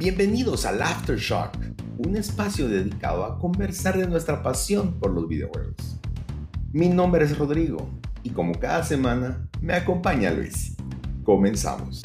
Bienvenidos al Aftershock, un espacio dedicado a conversar de nuestra pasión por los videojuegos. Mi nombre es Rodrigo y como cada semana me acompaña Luis. Comenzamos.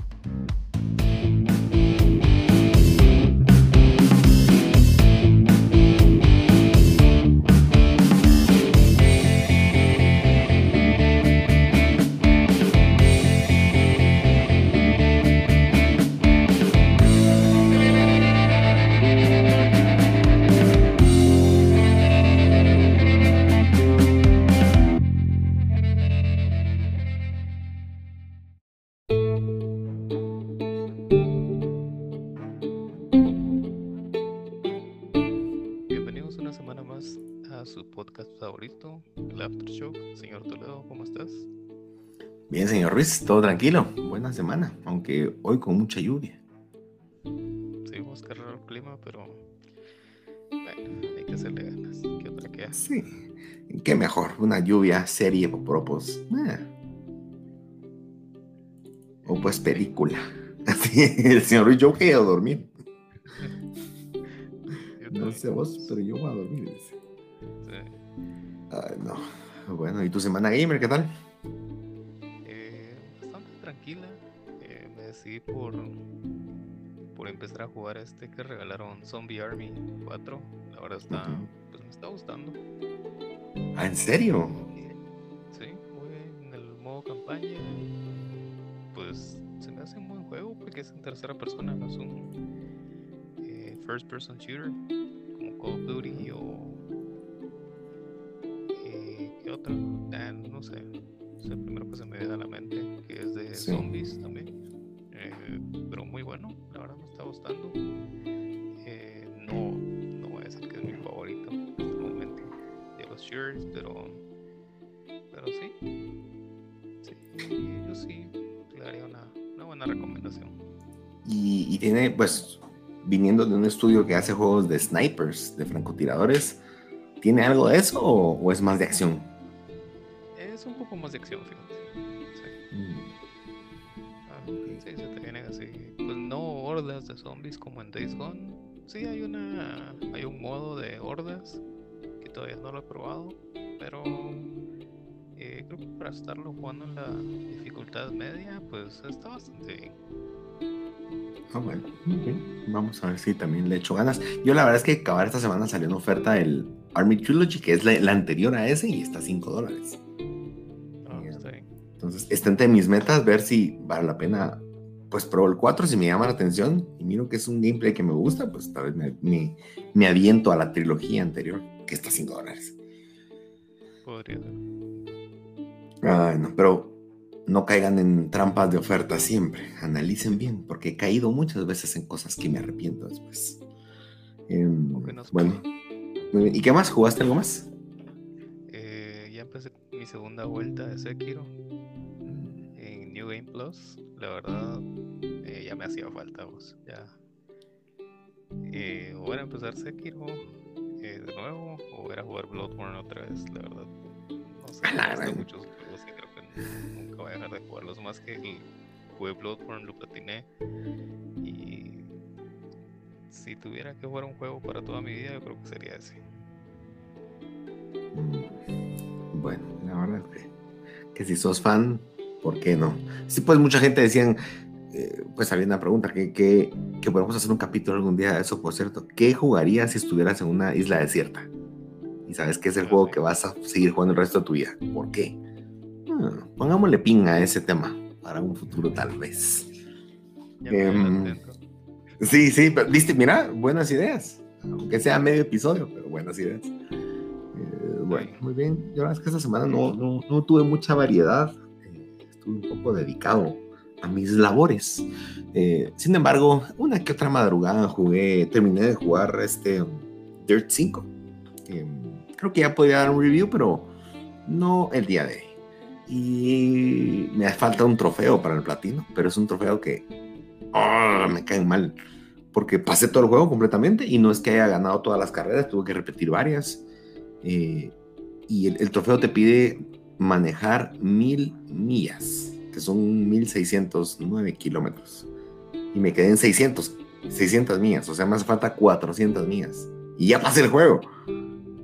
Ruiz, todo tranquilo. Buena semana, aunque hoy con mucha lluvia. Seguimos cargando el clima, pero bueno, hay que hacerle ganas. ¿Qué otra que hace? Sí, qué mejor, una lluvia serie por propos. Eh. O pues película. Así, el señor yo voy a dormir. No sé vos, pero yo voy a dormir. Sí. Ay, no. Bueno, ¿y tu semana gamer qué tal? Eh, tranquila. Eh, me decidí por, por empezar a jugar este que regalaron Zombie Army 4. La verdad está, pues me está gustando. Ah, ¿en serio? Sí, voy en el modo campaña. Pues se me hace un buen juego porque es en tercera persona, no es un eh, first person shooter como Call of Duty o. eh, ¿Qué otro? Ah, no sé. Es el primero que se me viene a la mente, que es de Sí. zombies también. Eh, pero muy bueno, la verdad me está gustando. Eh, no, no voy a decir que es mi favorito en este momento de los shooters, pero pero sí. Sí, yo sí le daría una, una buena recomendación. Y, y tiene, pues, viniendo de un estudio que hace juegos de snipers, de francotiradores, ¿tiene algo de eso o, o es más de acción? Es un poco más de acción, fíjate. Sí, Mm, ah, sí, se te vienen así. Pues no hordas de zombies como en Days Gone. Sí, hay una. hay un modo de hordas que todavía no lo he probado. Pero eh, creo que para estarlo jugando en la dificultad media, pues está bastante bien. Ah, bueno. Vamos a ver si también le echo ganas. Yo la verdad es que acabar esta semana salió en oferta el Army Trilogy, que es la, la anterior a ese, y está a 5 dólares. Entonces, está entre mis metas ver si vale la pena, pues pruebo el 4 si me llama la atención y miro que es un gameplay que me gusta, pues tal vez me, me, me aviento a la trilogía anterior, que está a 5 dólares. Podría ser. Ay, no, pero no caigan en trampas de oferta siempre. Analicen bien, porque he caído muchas veces en cosas que me arrepiento después. Em, bueno, muy bien. ¿y qué más? ¿Jugaste algo más? Mi segunda vuelta de Sekiro en New Game Plus. La verdad, eh, ya me hacía falta, vos. Ya. Eh, o era empezar Sekiro eh, de nuevo, o era jugar Bloodborne otra vez, la verdad. No sé, me muchos juegos y creo que nunca voy a dejar de jugarlos. Más que el jugué Bloodborne, lo platiné. Y si tuviera que jugar un juego para toda mi vida, yo creo que sería ese. Bueno, la verdad es que, que si sos fan, ¿por qué no? Sí, pues mucha gente decían, eh, pues había una pregunta, que, que, que podemos hacer un capítulo algún día de eso, por cierto. ¿Qué jugarías si estuvieras en una isla desierta? Y sabes que es el juego que vas a seguir jugando el resto de tu vida. ¿Por qué? Ah, pongámosle pin a ese tema para un futuro tal vez. Em. Sí, sí, pero, viste, mira, buenas ideas. Aunque sea medio episodio, pero buenas ideas. Bueno, muy bien. Yo la verdad es que esta semana no, no, no tuve mucha variedad. Eh, estuve un poco dedicado a mis labores. Eh, sin embargo, una que otra madrugada jugué, terminé de jugar este um, Dirt 5. Eh, creo que ya podía dar un review, pero no el día de hoy. Y me falta un trofeo para el platino, pero es un trofeo que ah, me caen mal. Porque pasé todo el juego completamente y no es que haya ganado todas las carreras, tuve que repetir varias. Eh, y el, trofeo te pide manejar mil millas, que son 1609 kilómetros. Y me quedé en 600. 600 millas, o sea, hace falta 400 millas. Y ya pasé el juego.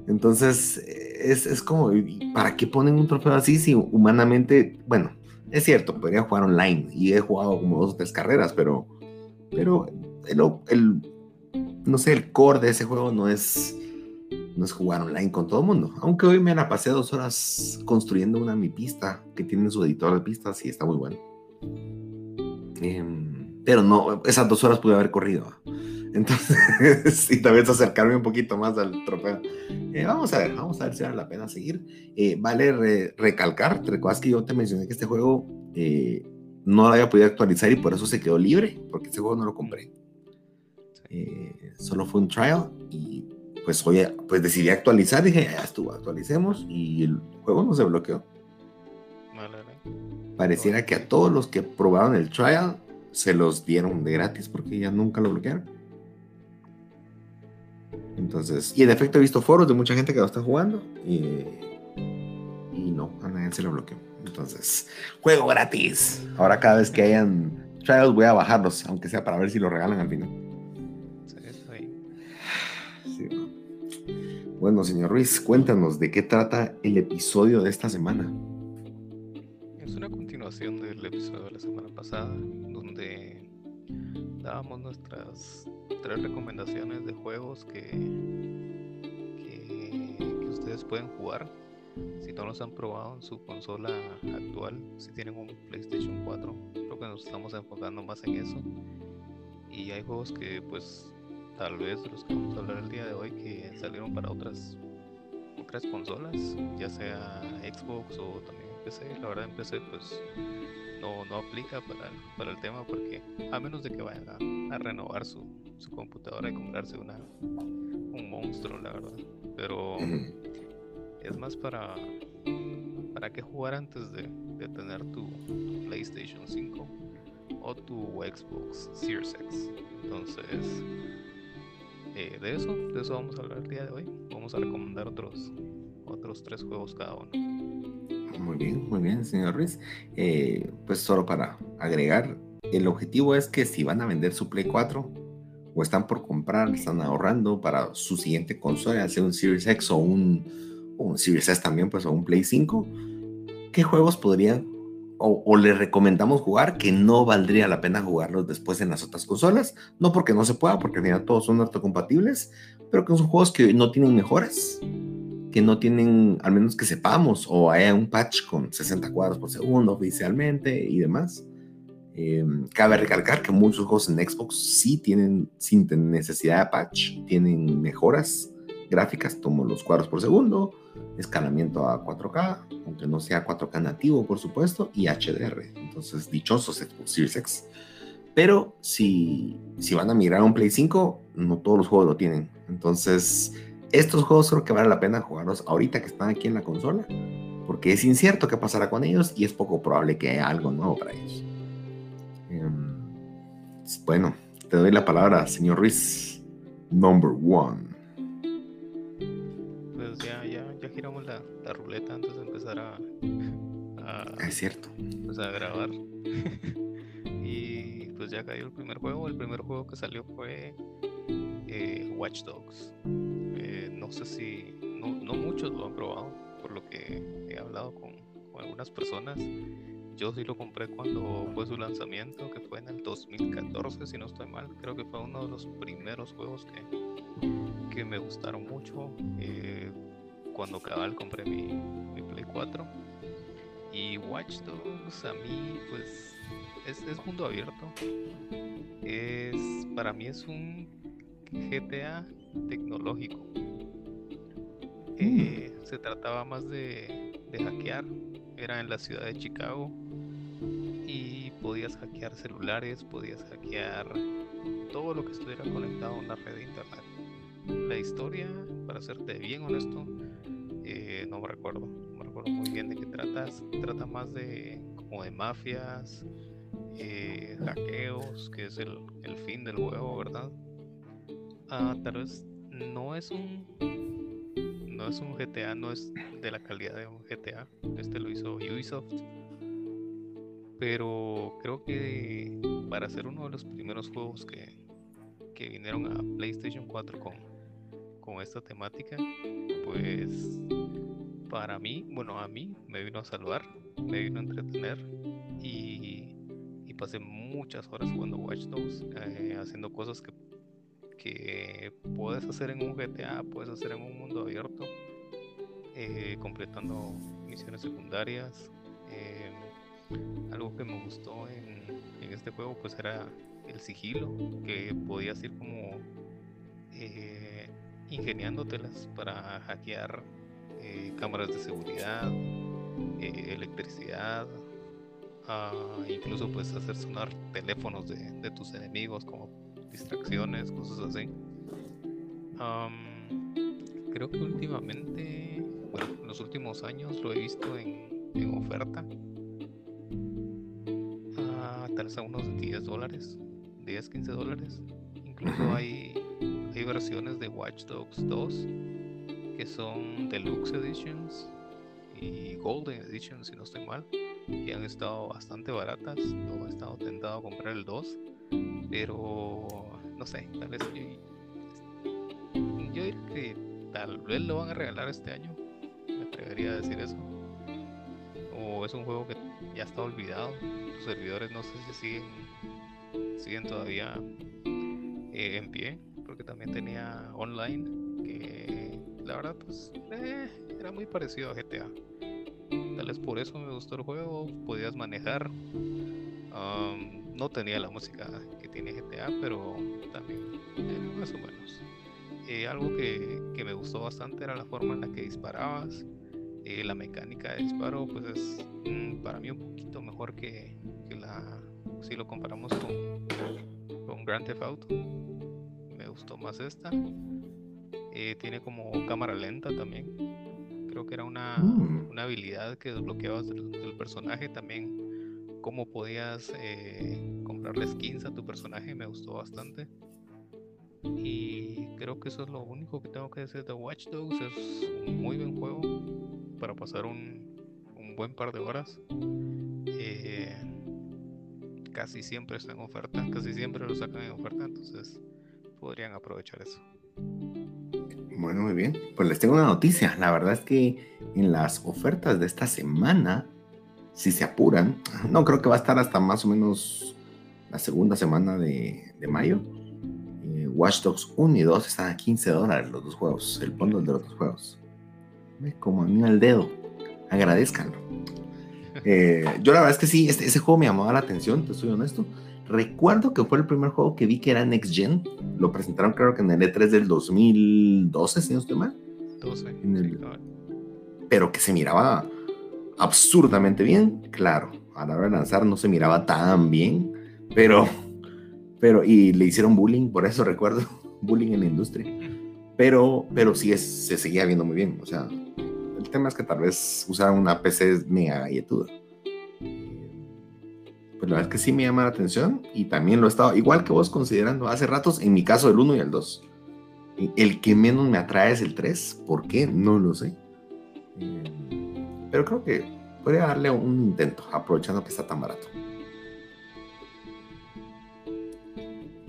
Entonces, es, es como, ¿para qué ponen un trofeo así si humanamente, bueno, es cierto, podría jugar online y he jugado como dos o tres carreras, pero, pero el, no sé, el core de ese juego no es, no es jugar online con todo el mundo. Aunque hoy me la pasé dos horas construyendo una mi pista que tiene su editor de pistas y está muy bueno. Em, pero no, esas dos horas pude haber corrido. Entonces, y también acercarme un poquito más al trofeo. Eh, vamos a ver, vamos a ver si vale la pena seguir. Eh, vale recalcar, te recuerdas que yo te mencioné que este juego eh, no lo había podido actualizar y por eso se quedó libre, porque este juego no lo compré. solo fue un trial y pues hoy pues decidí actualizar, dije, ya estuvo, actualicemos y el juego no se bloqueó. Pareciera que a todos los que probaron el trial se los dieron de gratis porque ya nunca lo bloquearon. Entonces, y en efecto he visto foros de mucha gente que lo está jugando y, y no, a nadie se lo bloqueó. Entonces, juego gratis. Ahora cada vez que hayan trials voy a bajarlos, aunque sea para ver si lo regalan al final. Bueno, señor Ruiz, cuéntanos de qué trata el episodio de esta semana. Es una continuación del episodio de la semana pasada, donde dábamos nuestras tres recomendaciones de juegos que, que, ustedes pueden jugar si no los han probado en su consola actual, si tienen un PlayStation 4. Creo que nos estamos enfocando más en eso. Y hay juegos que pues tal vez de los que vamos a hablar el día de hoy que salieron para otras otras consolas, ya sea Xbox o también PC. La verdad en PC pues no, no aplica para, para, el tema porque a menos de que vayan a, renovar su, su, computadora y comprarse una, un monstruo, la verdad. Pero es más para, para que jugar antes de, de tener tu PlayStation 5 o tu Xbox Series X. Entonces, eh, de eso, de eso vamos a hablar el día de hoy. Vamos a recomendar otros, otros tres juegos cada uno. Muy bien, muy bien, señor Ruiz. Eh, pues solo para agregar, el objetivo es que si van a vender su Play 4 o están por comprar, están ahorrando para su siguiente consola, sea un Series X o un, un Series S también, pues o un Play 5, ¿qué juegos podrían o, o le recomendamos jugar que no valdría la pena jugarlos después en las otras consolas? No porque no se pueda, porque al final todos son compatibles, pero que son juegos que no tienen mejoras que no tienen, al menos que sepamos, o haya un patch con 60 cuadros por segundo oficialmente y demás. Eh, cabe recalcar que muchos juegos en Xbox sí tienen, sin necesidad de patch, tienen mejoras gráficas como los cuadros por segundo, escalamiento a 4K, aunque no sea 4K nativo, por supuesto, y HDR. Entonces, dichosos Xbox. Pero si, si van a migrar a un Play 5, no todos los juegos lo tienen. Entonces, estos juegos creo que vale la pena jugarlos ahorita que están aquí en la consola, porque es incierto qué pasará con ellos y es poco probable que haya algo nuevo para ellos. Em, bueno, te doy la palabra, señor Ruiz, number one. La, ruleta antes de empezar a, es cierto. Pues a grabar. y pues ya cayó el primer juego. El primer juego que salió fue eh, Watch Dogs no sé si, no, muchos lo han probado, por lo que he hablado con, algunas personas. Yo sí lo compré cuando fue su lanzamiento, que fue en el 2014, si no estoy mal. Creo que fue uno de los primeros juegos que, que me gustaron mucho. Eh, cuando cabal compré mi, mi, Play 4. Y Watch Dogs a mí, pues, es, es mundo abierto. Es, para mí es un GTA tecnológico. Eh, se trataba más de, hackear. Era en la ciudad de Chicago y podías hackear celulares, podías hackear todo lo que estuviera conectado a una red de internet. La historia, para serte bien honesto, eh, no me recuerdo, no me recuerdo muy bien de qué tratas. Trata más de como de mafias, eh, hackeos, que es el, el, fin del juego, ¿verdad? Ah, tal vez no es un no es un GTA, no es de la calidad de un GTA. Este lo hizo Ubisoft. Pero creo que para ser uno de los primeros juegos que, que vinieron a PlayStation 4 con, con esta temática, pues para mí, bueno, a mí me vino a salvar, me vino a entretener y, pasé muchas horas jugando Watch Dogs, eh, haciendo cosas que, puedes hacer en un GTA, puedes hacer en un mundo abierto, eh, completando misiones secundarias. Eh, algo que me gustó en, este juego pues era el sigilo, que podías ir como ingeniándotelas para hackear eh, cámaras de seguridad, eh, electricidad, ah, incluso puedes hacer sonar teléfonos de, tus enemigos como distracciones, cosas así. creo que últimamente, bueno, en los últimos años lo he visto en, en oferta. Ah, tal vez a unos 10 dólares, 10, 15 dólares. Incluso hay, hay versiones de Watch Dogs 2 que son Deluxe Editions y Golden Editions, si no estoy mal, y han estado bastante baratas. Yo he estado tentado a comprar el 2, pero no sé, tal vez yo, diría que tal vez lo van a regalar este año. Me atrevería a decir eso. O es un juego que ya está olvidado. Los servidores no sé si siguen, siguen todavía eh, en pie, porque también tenía online que la verdad, pues eh, era muy parecido a GTA. Tal vez por eso me gustó el juego. Podías manejar. no tenía la música que tiene GTA, pero también eh, más o menos. Eh, algo que, que, me gustó bastante era la forma en la que disparabas. la mecánica de disparo, pues es mm, para mí un poquito mejor que, que, la. Si lo comparamos con, con Grand Theft Auto, gustó más esta. Eh, tiene como cámara lenta también. Creo que era una, mm. una habilidad que desbloqueabas del, personaje también. Cómo podías eh, comprarle skins a tu personaje me gustó bastante. Y creo que eso es lo único que tengo que decir de Watch Dogs. Es un muy buen juego para pasar un, un buen par de horas. Eh, casi siempre está en oferta, casi siempre lo sacan en oferta, entonces podrían aprovechar eso. Bueno, muy bien. Pues les tengo una noticia. La verdad es que en las ofertas de esta semana, si se apuran, no creo que va a estar hasta más o menos la segunda semana de, mayo. Eh, Watch Dogs 1 y 2 están a 15 dólares los dos juegos, el bundle de los dos juegos. Como a mí al dedo. Agradezcanlo. Eh, yo la verdad es que sí, este, ese juego me llamaba la atención, te soy honesto. Recuerdo que fue el primer juego que vi que era Next Gen. Lo presentaron creo que en el E3 del 2012, si no estoy mal. 12. Pero que se miraba absurdamente bien. Claro, a la hora de lanzar no se miraba tan bien. Pero, pero, y le hicieron bullying, por eso recuerdo, bullying en la industria. Pero, pero sí es, se seguía viendo muy bien. O sea, el tema es que tal vez usaran una PC mega galletuda pues la verdad es que sí me llama la atención y también lo he estado, igual que vos considerando hace ratos, en mi caso el 1 y el 2. El que menos me atrae es el 3, ¿por qué? No lo sé. Eh, pero creo que podría darle un intento, aprovechando que está tan barato.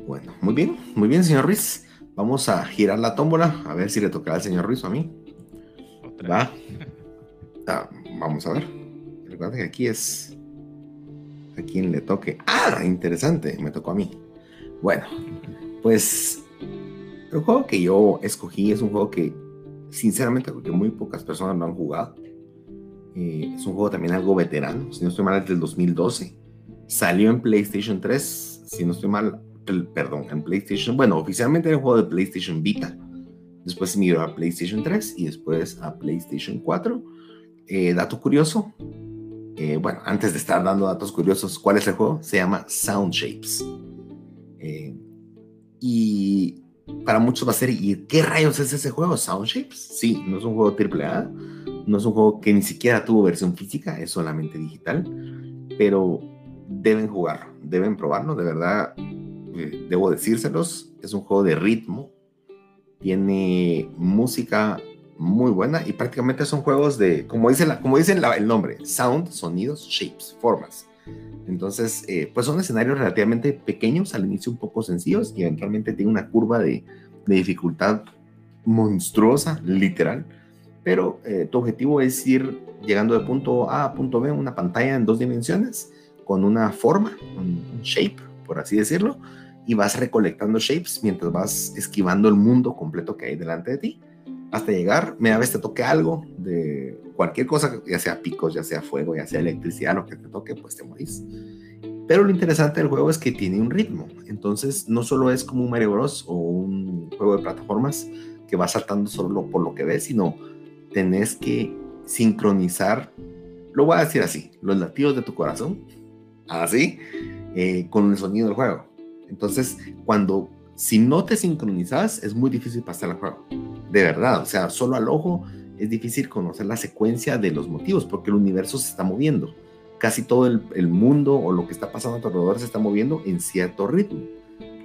Bueno, muy bien, muy bien, señor Ruiz. Vamos a girar la tómbola, a ver si le tocará al señor Ruiz o a mí. Va. Ah, vamos a ver. Recuerda que aquí es a quien le toque. Ah, interesante, me tocó a mí. Bueno, pues el juego que yo escogí es un juego que, sinceramente, porque muy pocas personas lo han jugado. Eh, es un juego también algo veterano, si no estoy mal, es del 2012. Salió en PlayStation 3, si no estoy mal, perdón, en PlayStation, bueno, oficialmente era un juego de PlayStation Vita. Después migró a PlayStation 3 y después a PlayStation 4. Eh, dato curioso, eh, bueno, antes de estar dando datos curiosos, ¿cuál es el juego? Se llama Sound Shapes. Eh, y para muchos va a ser, ¿y qué rayos es ese juego? Sound Shapes. Sí, no es un juego AAA, no es un juego que ni siquiera tuvo versión física, es solamente digital, pero deben jugarlo, deben probarlo, de verdad, eh, debo decírselos, es un juego de ritmo, tiene música muy buena y prácticamente son juegos de, como dice, la, como dicen el nombre, sound, sonidos, shapes, formas. Entonces, eh, pues son escenarios relativamente pequeños, al inicio un poco sencillos y eventualmente tiene una curva de, de dificultad monstruosa, literal. Pero eh, tu objetivo es ir llegando de punto A a punto B, una pantalla en dos dimensiones, con una forma, un, shape, por así decirlo, y vas recolectando shapes mientras vas esquivando el mundo completo que hay delante de ti hasta llegar, media vez te toque algo de cualquier cosa, ya sea picos, ya sea fuego, ya sea electricidad, lo que te toque, pues te morís. Pero lo interesante del juego es que tiene un ritmo. Entonces, no solo es como un Mario Bros. o un juego de plataformas que va saltando solo por lo que ves, sino tenés que sincronizar, lo voy a decir así, los latidos de tu corazón, así, eh, con el sonido del juego. Entonces, cuando, si no te sincronizas, es muy difícil pasar el juego. De verdad, o sea, solo al ojo es difícil conocer la secuencia de los motivos, porque el universo se está moviendo. Casi todo el, mundo o lo que está pasando a tu alrededor se está moviendo en cierto ritmo.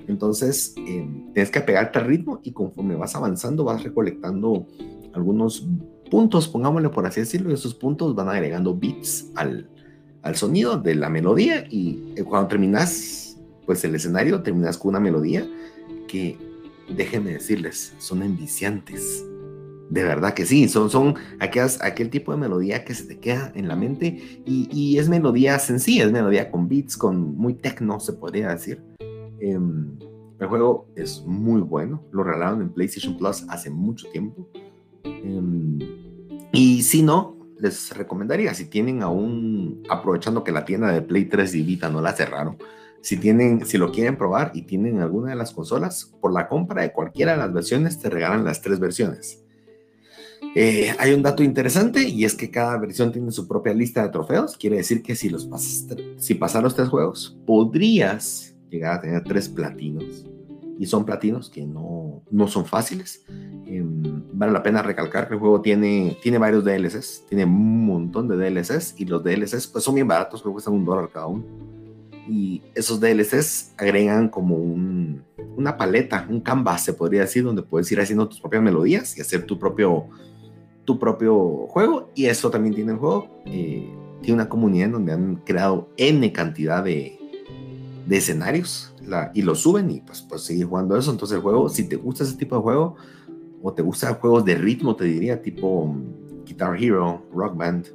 Entonces, eh, tienes que apegarte al ritmo y conforme vas avanzando, vas recolectando algunos puntos, pongámosle por así decirlo, y esos puntos van agregando beats al, al sonido de la melodía y eh, cuando terminas, pues el escenario, terminas con una melodía que, déjenme decirles, son enviciantes. De verdad que sí, son, son aquellas, aquel tipo de melodía que se te queda en la mente y, y es melodía sencilla, es melodía con beats, con muy techno, se podría decir. Em, el juego es muy bueno, lo regalaron en PlayStation Plus hace mucho tiempo. Em, y si no, les recomendaría, si tienen aún, aprovechando que la tienda de Play 3 y no la cerraron, si, tienen, si lo quieren probar y tienen alguna de las consolas, por la compra de cualquiera de las versiones te regalan las tres versiones. Eh, hay un dato interesante y es que cada versión tiene su propia lista de trofeos. Quiere decir que si, los pasas, si pasas los tres juegos, podrías llegar a tener tres platinos. Y son platinos que no, no son fáciles. Em, vale la pena recalcar que el juego tiene, tiene varios DLCs, tiene un montón de DLCs y los DLCs pues son bien baratos, creo que cuestan un dólar cada uno. Y esos DLCs agregan como un, una paleta, un canvas se podría decir, donde puedes ir haciendo tus propias melodías y hacer tu propio, tu propio juego. Y eso también tiene el juego. Eh, tiene una comunidad en donde han creado N cantidad de, de escenarios la, y lo suben y pues, pues seguir jugando eso. Entonces el juego, si te gusta ese tipo de juego, o te gustan juegos de ritmo, te diría, tipo mm, Guitar Hero, Rock Band,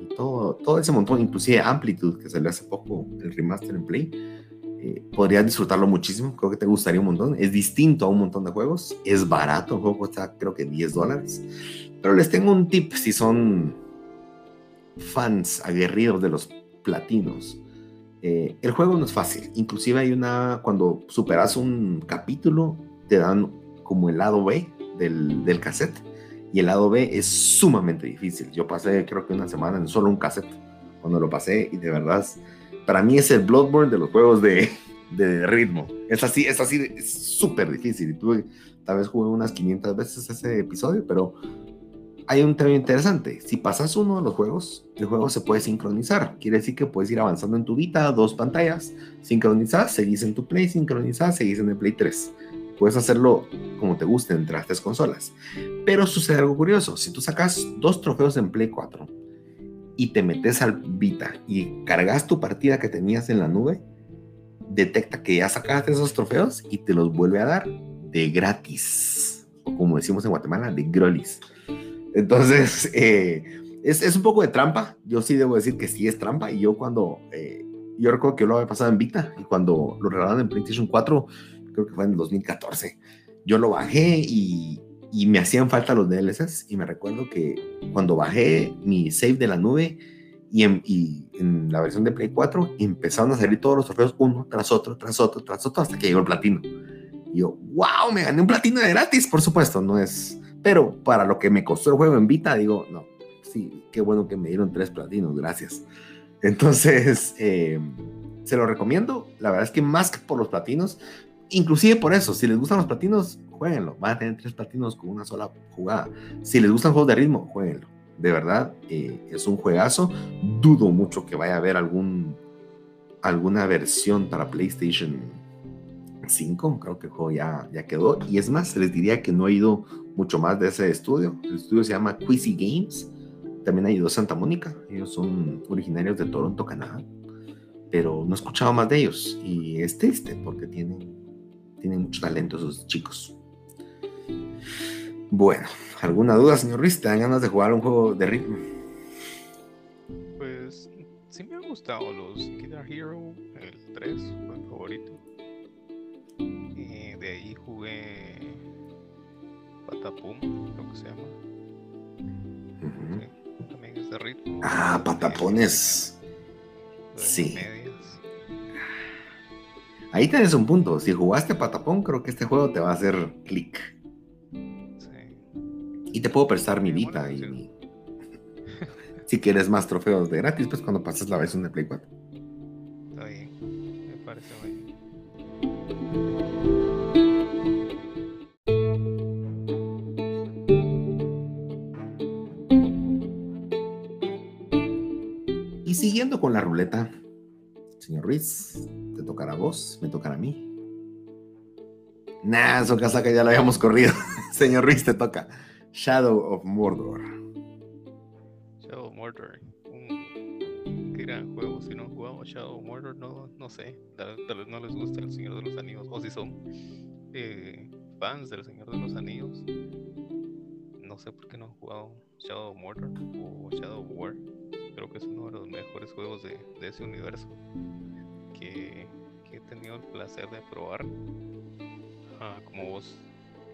y todo, todo ese montón, inclusive Amplitude, que salió hace poco, el remaster en Play, eh, podrías disfrutarlo muchísimo, creo que te gustaría un montón, es distinto a un montón de juegos, es barato, el juego cuesta creo que 10 dólares, pero les tengo un tip si son fans aguerridos de los platinos. Eh, el juego no es fácil, inclusive hay una, cuando superas un capítulo, te dan como el lado B, del, del cassette. Y el lado B es sumamente difícil. Yo pasé creo que una semana en solo un cassette cuando lo pasé y de verdad, para mí es el Bloodborne de los juegos de, de ritmo. Es así, es así, súper difícil. Y tuve, tal vez jugué unas 500 veces ese episodio, pero hay un tema interesante. Si pasas uno de los juegos, el juego se puede sincronizar. Quiere decir que puedes ir avanzando en tu Vita, dos pantallas, sincronizar, seguís en tu Play, sincronizar, seguís en el Play 3. Puedes hacerlo como te guste entre las tres consolas. Pero sucede algo curioso. Si tú sacas dos trofeos en Play 4 y te metes al Vita y cargas tu partida que tenías en la nube, detecta que ya sacaste esos trofeos y te los vuelve a dar de gratis. O como decimos en Guatemala, de grolis. Entonces, eh, es, un poco de trampa. Yo sí debo decir que sí es trampa. Y yo cuando... Eh, yo recuerdo que yo lo había pasado en Vita y cuando lo regalaron en PlayStation 4 creo que fue en el 2014. Yo lo bajé y, y me hacían falta los DLCs y me recuerdo que cuando bajé mi save de la nube y en, y en, la versión de Play 4 empezaron a salir todos los trofeos uno tras otro, tras otro, tras otro, hasta que llegó el platino. Y yo, wow, me gané un platino de gratis, por supuesto, no es... Pero para lo que me costó el juego en Vita, digo, no, sí, qué bueno que me dieron tres platinos, gracias. Entonces, eh, se lo recomiendo. La verdad es que más que por los platinos, Inclusive por eso, si les gustan los platinos, jueguenlo. Van a tener tres platinos con una sola jugada. Si les gustan juegos de ritmo, jueguenlo. De verdad, eh, es un juegazo. Dudo mucho que vaya a haber algún, alguna versión para PlayStation 5. Creo que el juego ya, ya quedó. Y es más, les diría que no he ido mucho más de ese estudio. El estudio se llama Quizzy Games. También ido Santa Mónica. Ellos son originarios de Toronto, Canadá. pero no he escuchado más de ellos y es triste porque tienen, tienen mucho talento esos chicos. Bueno, ¿alguna duda, señor Ruiz? ¿Te dan ganas de jugar un juego de ritmo? Pues sí me han gustado los Guitar Hero, el 3, fue mi favorito. Y de ahí jugué Patapum, creo que se llama. sí, también es de ritmo. Ah, Patapones. Sí. Ahí tienes un punto. Si jugaste Patapón, creo que este juego te va a hacer clic. Y te puedo prestar mi Vita y si quieres más trofeos de gratis, pues cuando pases la versión de Play 4. Está bien, me parece bien. Y siguiendo con la ruleta, señor Ruiz, te tocará a vos, me tocará a mí. Nah, su casa que ya la habíamos corrido. señor Ruiz, te toca. Shadow of Mordor. Shadow of Mordor, un gran juego. Si no jugado Shadow of Mordor, no, no sé. Tal, vez no les gusta El Señor de los Anillos. O si son eh, fans del Señor de los Anillos, no sé por qué no han jugado Shadow of Mordor o Shadow of War. Creo que es uno de los mejores juegos de, de ese universo que, tenido el placer de probar. Ah, como vos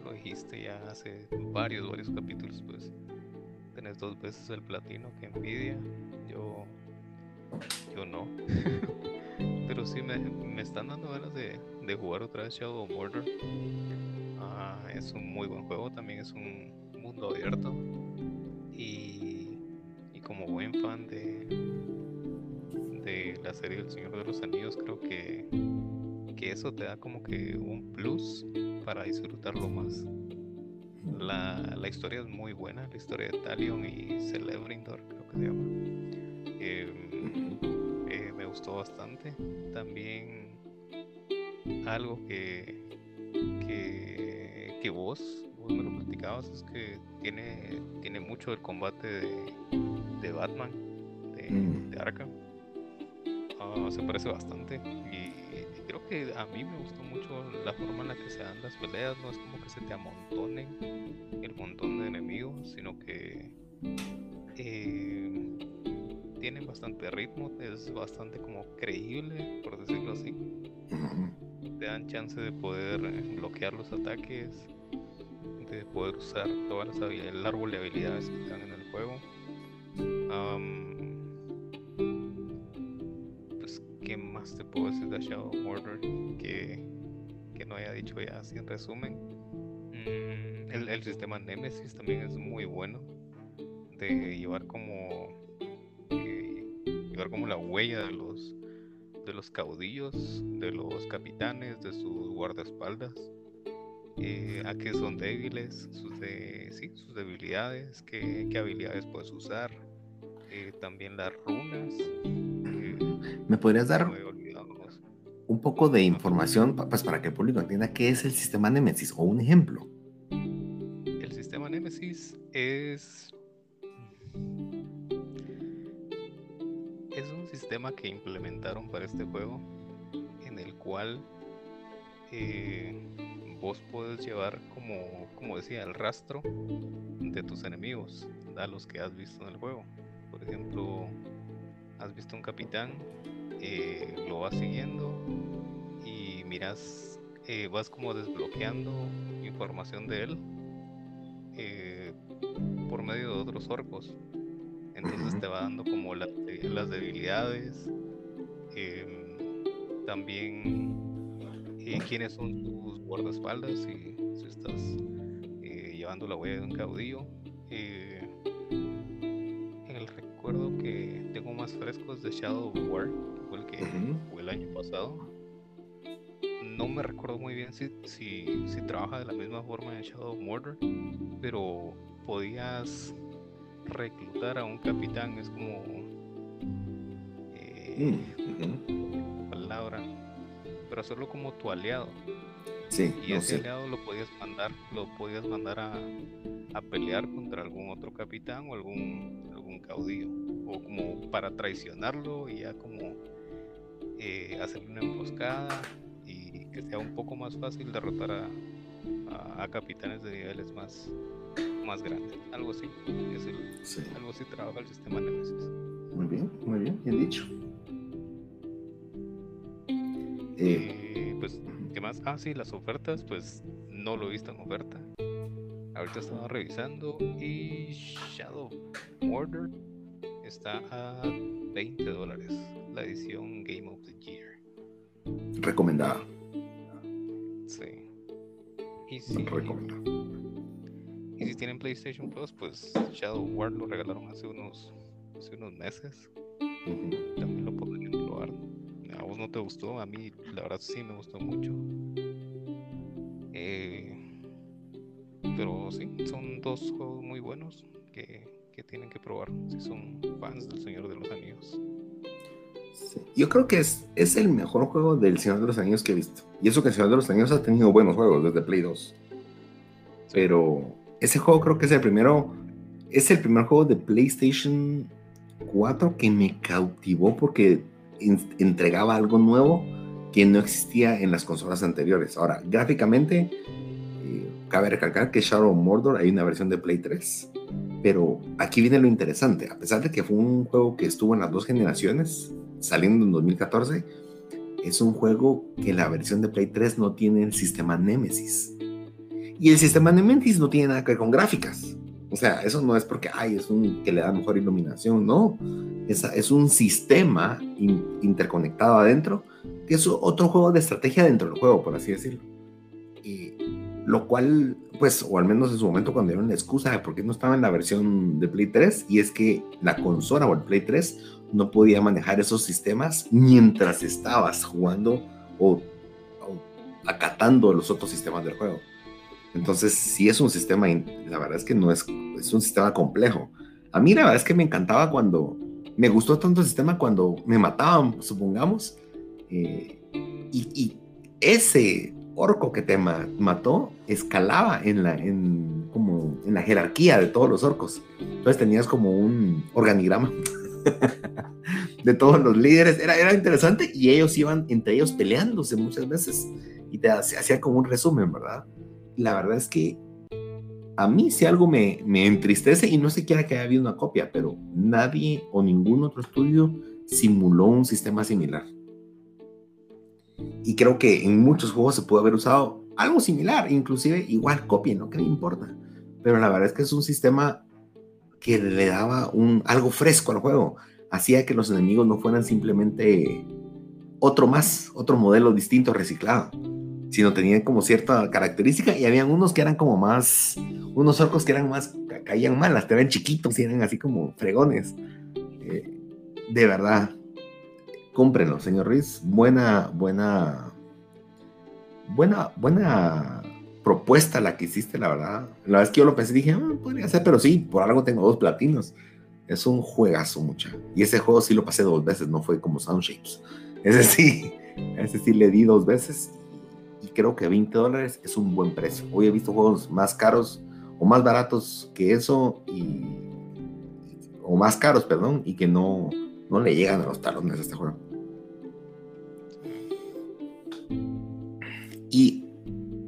lo dijiste ya hace varios, varios capítulos, pues tenés dos veces el platino que envidia. Yo, yo no. Pero sí me, me, están dando ganas de, de, jugar otra vez Shadow of Mordor. Ah, es un muy buen juego, también es un mundo abierto. Y, y como buen fan de, de la serie El Señor de los Anillos, creo que, que eso te da como que un plus para disfrutarlo más. La, la, historia es muy buena, la historia de Talion y Celebrimbor, creo que se llama. Em, eh, me gustó bastante. También algo que, que, que vos, vos me lo platicabas es que tiene, tiene mucho el combate de, de Batman, de, Mm. de Arkham. Ah, se parece bastante y creo que a mí me gustó mucho la forma en la que se dan las peleas, no es como que se te amontonen el montón de enemigos, sino que eh, tienen bastante ritmo, es bastante como creíble, por decirlo así. Te dan chance de poder eh, bloquear los ataques, de poder usar todas las el árbol de habilidades que están en el juego. Shadow of Mordor que, que no haya dicho ya así en resumen? Mm, el, el sistema Nemesis también es muy bueno de llevar como eh, llevar como la huella de los de los caudillos, de los capitanes, de sus guardaespaldas, eh, a qué son débiles, sus, de, sí, sus debilidades, qué, qué habilidades puedes usar, eh, también las runas. eh, ¿Me podrías dar un poco de información pues, para que el público entienda qué es el sistema Nemesis o un ejemplo? El sistema Nemesis es. Es un sistema que implementaron para este juego en el cual eh, vos puedes llevar, como, como decía, el rastro de tus enemigos, a los que has visto en el juego. Por ejemplo, has visto un capitán, eh, lo vas siguiendo y miras, eh, vas como desbloqueando información de él eh, por medio de otros orcos. Entonces te va dando como la- las debilidades, em, también quiénes son tus guardaespaldas si, si estás llevando la huella de un caudillo. Eh, recuerdo que tengo más fresco es de Shadow of War, que fue el que fue el año pasado. No me recuerdo muy bien si, si, si trabaja de la misma forma en Shadow of Mordor, pero podías reclutar a un capitán, es como... eh, Mm, ujú. palabra, pero hacerlo como tu aliado. Sí, Y no ese aliado lo podías mandar, lo podías mandar a, a pelear contra algún otro capitán o algún, algún caudillo. O como para traicionarlo y ya como eh, hacerle una emboscada y que sea un poco más fácil derrotar a, a, capitanes de niveles más, más grandes. Algo así. Es el, Algo así trabaja el sistema Nemesis. Muy bien, muy bien, bien dicho. Eh, pues, ¿qué más? Ah, sí, las ofertas, pues no lo he visto en oferta. Ahorita estaba revisando y Shadow Order está a 20 dólares la edición Game of the Year. Recomendada. Sí. Y si, y si tienen PlayStation Plus, pues Shadow War lo regalaron hace unos, hace unos meses. También lo no te gustó, a mí la verdad sí me gustó mucho. Eh, pero sí, son dos juegos muy buenos que, que tienen que probar si son fans del Señor de los Anillos. Yo creo que es, es el mejor juego del Señor de los Anillos que he visto. Y eso que el Señor de los Anillos ha tenido buenos juegos desde Play 2. Pero ese juego creo que es el primero. Es el primer juego de PlayStation 4 que me cautivó porque entregaba algo nuevo que no existía en las consolas anteriores. Ahora, gráficamente, eh, cabe recalcar que Shadow Mordor hay una versión de Play 3. Pero aquí viene lo interesante. A pesar de que fue un juego que estuvo en las dos generaciones, saliendo en 2014, es un juego que la versión de Play 3 no tiene el sistema Nemesis. Y el sistema Nemesis no tiene nada que ver con gráficas. O sea, eso no es porque, ay, es un que le da mejor iluminación, no. Es, es un sistema interconectado adentro, que es otro juego de estrategia dentro del juego, por así decirlo. Y lo cual, pues, o al menos en su momento cuando dieron la excusa de por qué no estaba en la versión de Play 3, y es que la consola o el Play 3 no podía manejar esos sistemas mientras estabas jugando o, acatando los otros sistemas del juego. Entonces, si es un sistema, la verdad es que no es, es un sistema complejo. A mí la verdad es que me encantaba cuando, me gustó tanto el sistema cuando me mataban, supongamos, eh, y, y, ese orco que te mató escalaba en la, en, como en la jerarquía de todos los orcos. Entonces tenías como un organigrama de todos los líderes. Era, era interesante y ellos iban entre ellos peleándose muchas veces y te hacía como un resumen, ¿verdad? La verdad es que a mí si algo me, me entristece y no sé quiera que haya habido una copia, pero nadie o ningún otro estudio simuló un sistema similar. Y creo que en muchos juegos se puede haber usado algo similar, inclusive igual copia, no que me importa. Pero la verdad es que es un sistema que le daba un, algo fresco al juego. Hacía que los enemigos no fueran simplemente otro más, otro modelo distinto reciclado, sino tenían como cierta característica y habían unos que eran como más, unos orcos que eran más, caían malas, ven chiquitos y eran así como fregones. Eh, de verdad, cómprenlo, señor Ruiz. Buena, buena, buena, buena propuesta la que hiciste, la verdad. La es que yo lo pensé dije, ah, podría ser, pero sí, por algo tengo dos platinos. Es un juegazo, mucha. Y ese juego sí lo pasé dos veces, no fue como Soundshapes. Ese sí, ese sí le di dos veces creo que 20 dólares es un buen precio. Hoy he visto juegos más caros o más baratos que eso y o más caros, perdón, y que no, no le llegan a los talones a este juego. Y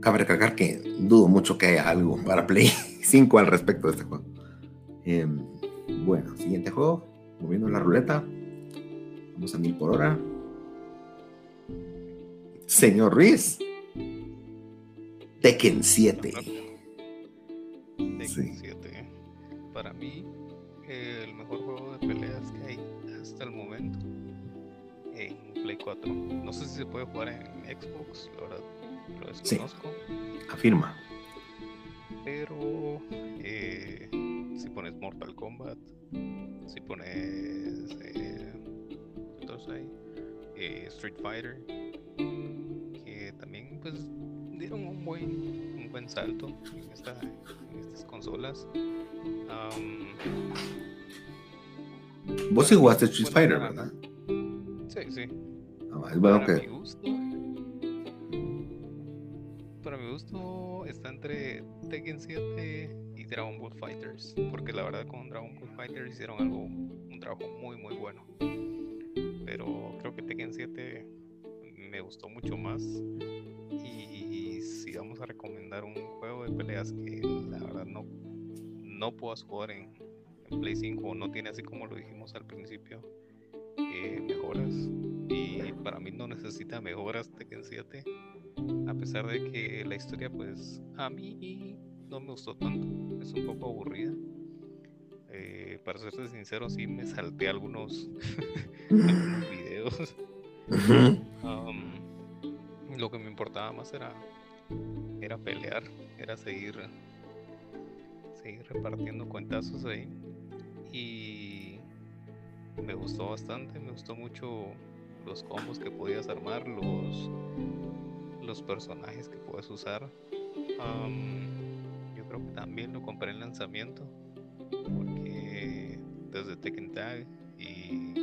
cabe recalcar que dudo mucho que haya algo para Play 5 al respecto de este juego. Em, bueno, siguiente juego. Moviendo la ruleta. Vamos a mil por hora. Señor Ruiz. Tekken 7. Tekken 7. Para mí, el mejor juego de peleas que hay hasta el momento en Play 4. No sé si se puede jugar en Xbox, la verdad lo desconozco. Afirma. Pero eh, si pones Mortal Kombat, si pones eh, ahí, eh, Street Fighter, que también pues dieron un buen, un buen salto en, estas consolas. Vos sí jugaste Street Fighter, ¿verdad? Sí, sí. Ah, es bueno que para mi gusto está entre Tekken 7 y Dragon Ball Fighters, porque la verdad con Dragon Ball Fighters hicieron algo, un trabajo muy muy bueno. pero creo que Tekken 7 me gustó mucho más. Y si vamos a recomendar un juego de peleas que la verdad no, no puedas jugar en, Play 5 o no tiene así como lo dijimos al principio, eh, mejoras. Y para mí no necesita mejoras Tekken 7. A pesar de que la historia pues a mí no me gustó tanto. Es un poco aburrida. Eh, para serte sincero, sí me salté algunos, algunos videos. lo que me importaba más era, era pelear, era seguir, seguir repartiendo cuentazos ahí. Y me gustó bastante, me gustó mucho los combos que podías armar, los, los personajes que puedes usar. yo creo que también lo compré en lanzamiento porque desde Tekken Tag y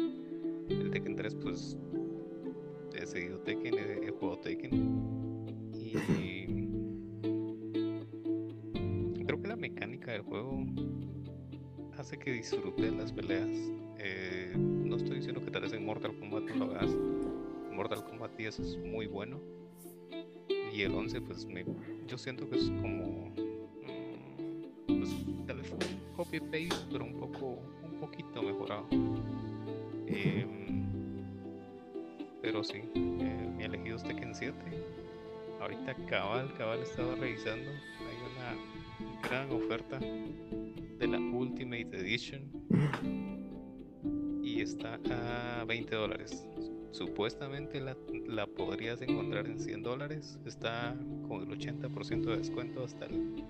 el Tekken 3 pues he seguido Tekken, he, jugado Tekken creo que la mecánica del juego hace que disfrute las peleas. Eh, no estoy diciendo que tal vez en Mortal Kombat no lo hagas. Mortal Kombat 10 es muy bueno. Y el 11, pues me, yo siento que es como. Mm, pues, tal vez un copy paste, pero un poco. un poquito mejorado. Em, pero sí, eh, mi elegido es Tekken 7. Ahorita cabal, cabal estaba revisando. Hay una gran oferta de la Ultimate Edition y está a 20 dólares. Supuestamente la, la, podrías encontrar en 100 dólares. Está con el 80% de descuento hasta el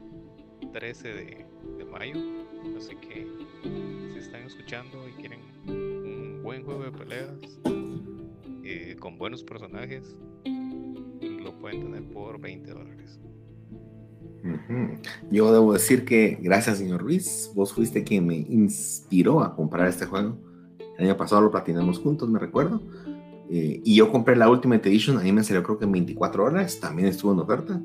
13 de, de, mayo. Así que si están escuchando y quieren un buen juego de peleas eh, con buenos personajes, lo pueden tener por 20 dólares. Yo debo decir que gracias, señor Ruiz, vos fuiste quien me inspiró a comprar este juego. El año pasado lo platinamos juntos, me recuerdo. Eh, y yo compré la Ultimate Edition, a mí me salió creo que en 24 horas, también estuvo en oferta.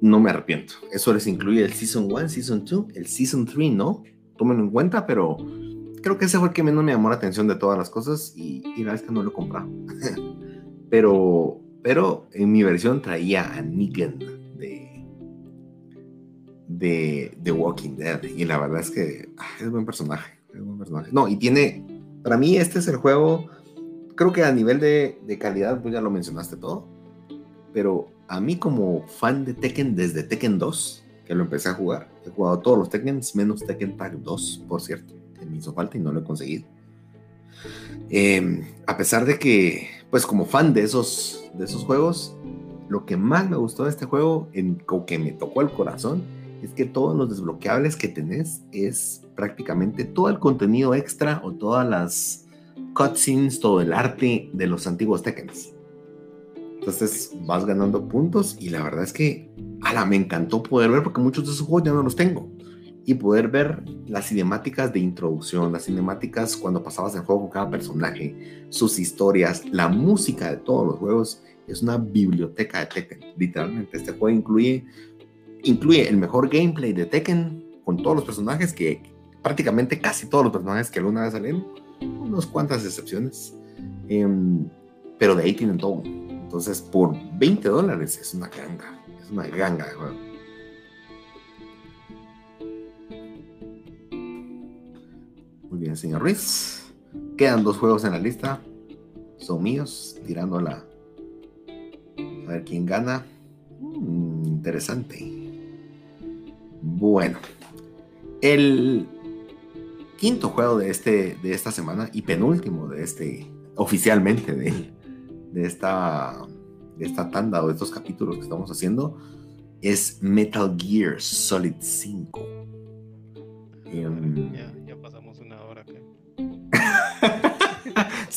No me arrepiento. Eso les incluye el Season 1, Season 2, el Season 3 no, tómenlo en cuenta, pero creo que ese fue el que menos me llamó la atención de todas las cosas y, y la vez que no lo he comprado. pero, pero en mi versión traía a Negan de The Walking Dead. Y la verdad es que ah, es buen personaje. Es buen personaje. No, y tiene. Para mí, este es el juego. Creo que a nivel de, de calidad, pues ya lo mencionaste todo. Pero a mí, como fan de Tekken desde Tekken 2, que lo empecé a jugar, he jugado todos los Tekken, menos Tekken Tag 2, por cierto, que me hizo falta y no lo he conseguido. Em, a pesar de que, pues como fan de esos, de esos juegos, lo que más me gustó de este juego, en, que me tocó el corazón, es que todos los desbloqueables que tenés es prácticamente todo el contenido extra o todas las cutscenes, todo el arte de los antiguos Tekken. Entonces vas ganando puntos y la verdad es que ala, me encantó poder ver porque muchos de esos juegos ya no los tengo. Y poder ver las cinemáticas de introducción, las cinemáticas cuando pasabas el juego con cada personaje, sus historias, la música de todos los juegos, es una biblioteca de Tekken. Literalmente, este juego incluye incluye el mejor gameplay de Tekken con todos los personajes que prácticamente casi todos los personajes que alguna vez salieron, unas cuantas excepciones, em, pero de ahí tienen todo. Entonces, por 20 dólares es una ganga, es una ganga de juego. Muy bien, señor Ruiz. Quedan dos juegos en la lista. Son míos, tirando la. A ver quién gana. Mm, interesante. Bueno, el quinto juego de, este, de esta semana y penúltimo de este, oficialmente de, de, esta, de esta tanda o de estos capítulos que estamos haciendo, es Metal Gear Solid 5. Em, ya,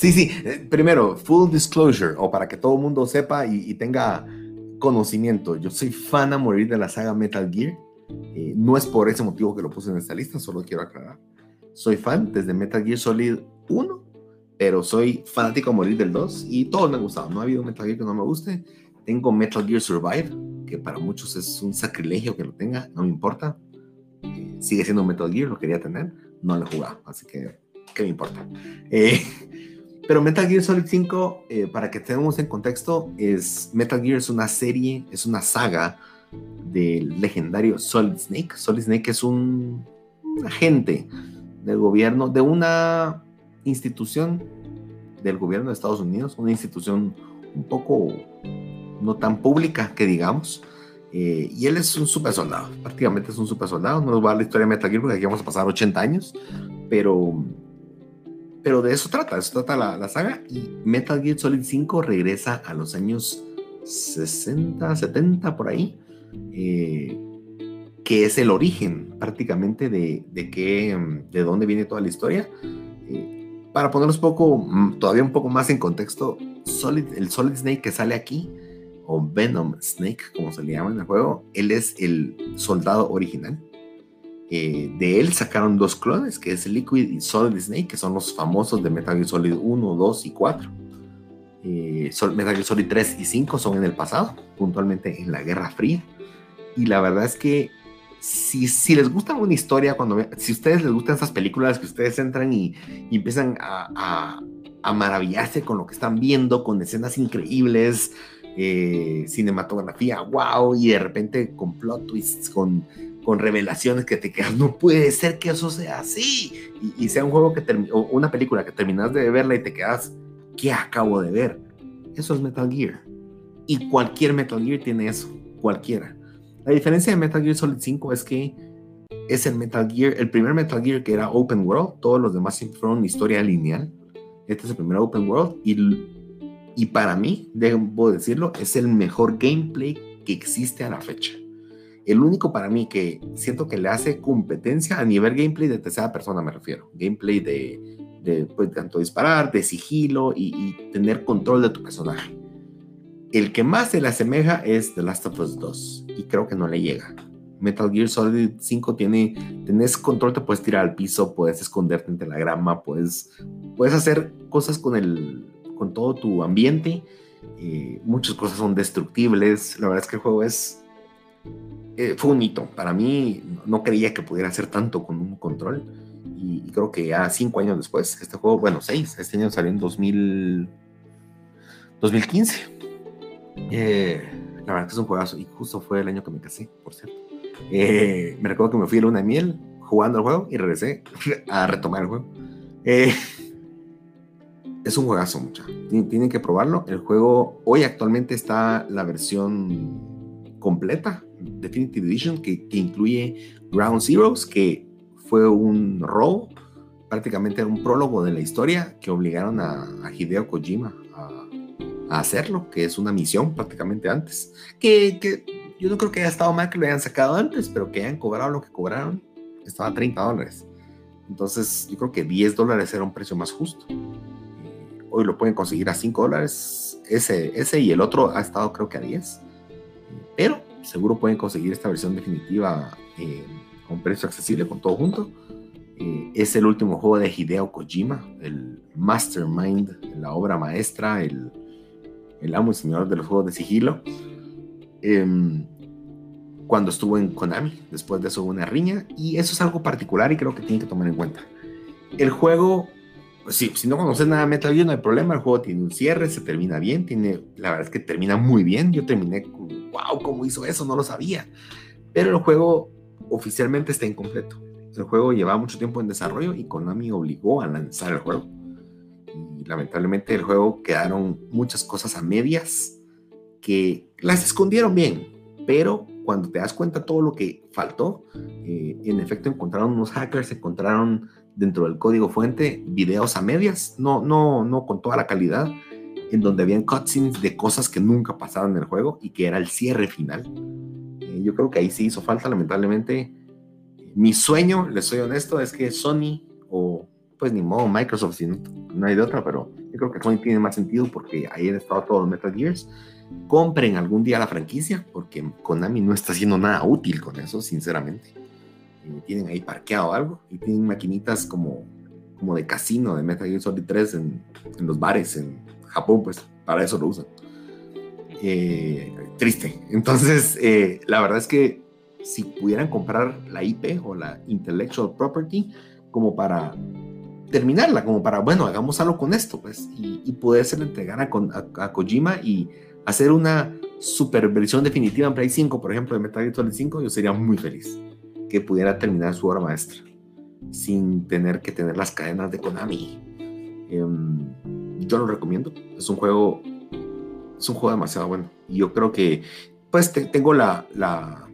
sí, sí. Eh, primero, full disclosure, o para que todo el mundo sepa y, y tenga conocimiento. Yo soy fan a morir de la saga Metal Gear. Eh, no es por ese motivo que lo puse en esta lista, solo quiero aclarar. Soy fan desde Metal Gear Solid 1, pero soy fanático a morir del 2 y todos me han gustado. No ha habido Metal Gear que no me guste. Tengo Metal Gear Survive, que para muchos es un sacrilegio que lo tenga, no me importa. Eh, sigue siendo Metal Gear, lo quería tener, no lo he jugado, así que, ¿qué me importa? Eh, Pero Metal Gear Solid 5, eh, para que tengamos en contexto, es Metal Gear es una serie, es una saga del legendario Solid Snake. Solid Snake es un agente del gobierno, de una institución del gobierno de Estados Unidos, una institución un poco no tan pública que digamos. Eh, y él es un super soldado, prácticamente es un super soldado. No nos va a la historia de Metal Gear porque aquí vamos a pasar 80 años, pero, pero de eso trata, eso trata la, la saga. Y Metal Gear Solid 5 regresa a los años 60, 70 por ahí, eh, que es el origen prácticamente de, de, qué, de dónde viene toda la historia. Eh, para ponerlos poco, mm, todavía un poco más en contexto, Solid, el Solid Snake que sale aquí, o Venom Snake, como se le llama en el juego, él es el soldado original. Eh, de él sacaron dos clones, que es Liquid y Solid Snake, que son los famosos de Metal Gear Solid 1, 2 y 4. Eh, Metal Gear Solid 3 y 5 son en el pasado, puntualmente en la Guerra Fría. Y la verdad es que si, si, les gusta una historia, cuando si a ustedes les gustan esas películas que ustedes entran y, empiezan a, a, maravillarse con lo que están viendo, con escenas increíbles, eh, cinematografía, wow, y de repente con plot twists, con, con revelaciones que te quedas, no puede ser que eso sea así, y, sea un juego que o una película que terminas de verla y te quedas, ¿qué acabo de ver? Eso es Metal Gear. Y cualquier Metal Gear tiene eso, cualquiera. La diferencia de Metal Gear Solid 5 es que es el Metal Gear, el primer Metal Gear que era open world, todos los demás fueron historia lineal. Este es el primer open world y, y para mí, debo decirlo, es el mejor gameplay que existe a la fecha. El único para mí que siento que le hace competencia a nivel gameplay de tercera persona, me refiero. Gameplay de, de pues, tanto disparar, de sigilo y, y tener control de tu personaje el que más se le asemeja es The Last of Us 2 y creo que no le llega. Metal Gear Solid 5 tiene, tenés control, te puedes tirar al piso, puedes esconderte entre la grama, puedes, puedes hacer cosas con, el, con todo tu ambiente. Eh, muchas cosas son destructibles. La verdad es que el juego es... Eh, fue un hito. Para mí no creía que pudiera hacer tanto con un control. Y, creo que ya cinco años después, este juego, bueno, seis, este año salió en 2000, 2015 eh, la verdad que es un juegazo y justo fue el año que me casé, por cierto. Eh, me recuerdo que me fui a luna de miel jugando al juego y regresé a retomar el juego. Eh, es un juegazo, mucha. Tienen que probarlo. El juego hoy actualmente está la versión completa, Definitive Edition, que, incluye Ground Zeroes, que fue un robo, prácticamente un prólogo de la historia que obligaron a, a Hideo Kojima hacerlo, que es una misión prácticamente antes. Que, que, yo no creo que haya estado mal que lo hayan sacado antes, pero que hayan cobrado lo que cobraron, estaba a 30 dólares. Entonces, yo creo que 10 dólares era un precio más justo. Hoy lo pueden conseguir a 5 dólares. Ese, ese y el otro ha estado creo que a 10. Pero seguro pueden conseguir esta versión definitiva eh, a un precio accesible con todo junto. Eh, es el último juego de Hideo Kojima, el mastermind, la obra maestra, el, el amo y señor de los juegos de sigilo, em, cuando estuvo en Konami. Después de eso hubo una riña y eso es algo particular y creo que tienen que tomar en cuenta. El juego, pues sí, si no conoces nada de Metal Gear no hay problema, el juego tiene un cierre, se termina bien, tiene, la verdad es que termina muy bien. Yo terminé, wow, ¿cómo hizo eso? No lo sabía. Pero el juego oficialmente está incompleto. El juego llevaba mucho tiempo en desarrollo y Konami obligó a lanzar el juego lamentablemente el juego quedaron muchas cosas a medias que las escondieron bien, pero cuando te das cuenta todo lo que faltó, eh, en efecto encontraron unos hackers, encontraron dentro del código fuente videos a medias, no, no, no con toda la calidad, en donde habían cutscenes de cosas que nunca pasaron en el juego y que era el cierre final. Eh, yo creo que ahí sí hizo falta, lamentablemente. Mi sueño, les soy honesto, es que Sony o pues ni modo, Microsoft, si no, hay de otra, pero yo creo que Sony tiene más sentido porque ahí han estado todos los Metal Gears. Compren algún día la franquicia, porque Konami no está haciendo nada útil con eso, sinceramente. Eh, tienen ahí parqueado algo y tienen maquinitas como, como de casino de Metal Gear Solid 3 en, en los bares en Japón, pues para eso lo usan. Eh, triste. Entonces, eh, la verdad es que si pudieran comprar la IP o la intellectual property como para terminarla, como para, bueno, hagamos algo con esto, pues, y, y podérselo entregar a, a, a, Kojima y hacer una super versión definitiva en Play 5, por ejemplo, de Metal Gear Solid 5, yo sería muy feliz que pudiera terminar su obra maestra sin tener que tener las cadenas de Konami. Em, yo lo recomiendo, es un juego, es un juego demasiado bueno. Y yo creo que, pues, tengo la, la,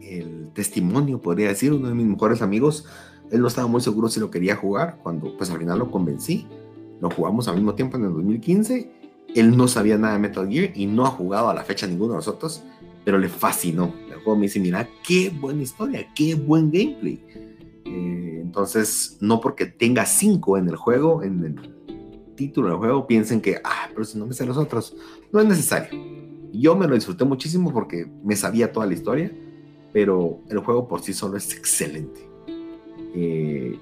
el testimonio, podría decir, uno de mis mejores amigos, él no estaba muy seguro si lo quería jugar, cuando pues al final lo convencí, lo jugamos al mismo tiempo en el 2015, él no sabía nada de Metal Gear y no ha jugado a la fecha ninguno de nosotros, pero le fascinó. Juego me dice, mira, qué buena historia, qué buen gameplay. Eh, entonces, no porque tenga 5 en el juego, en el título del juego, piensen que, ah, pero si no me sé los otros, no es necesario. Yo me lo disfruté muchísimo porque me sabía toda la historia, pero el juego por sí solo es excelente. Eh,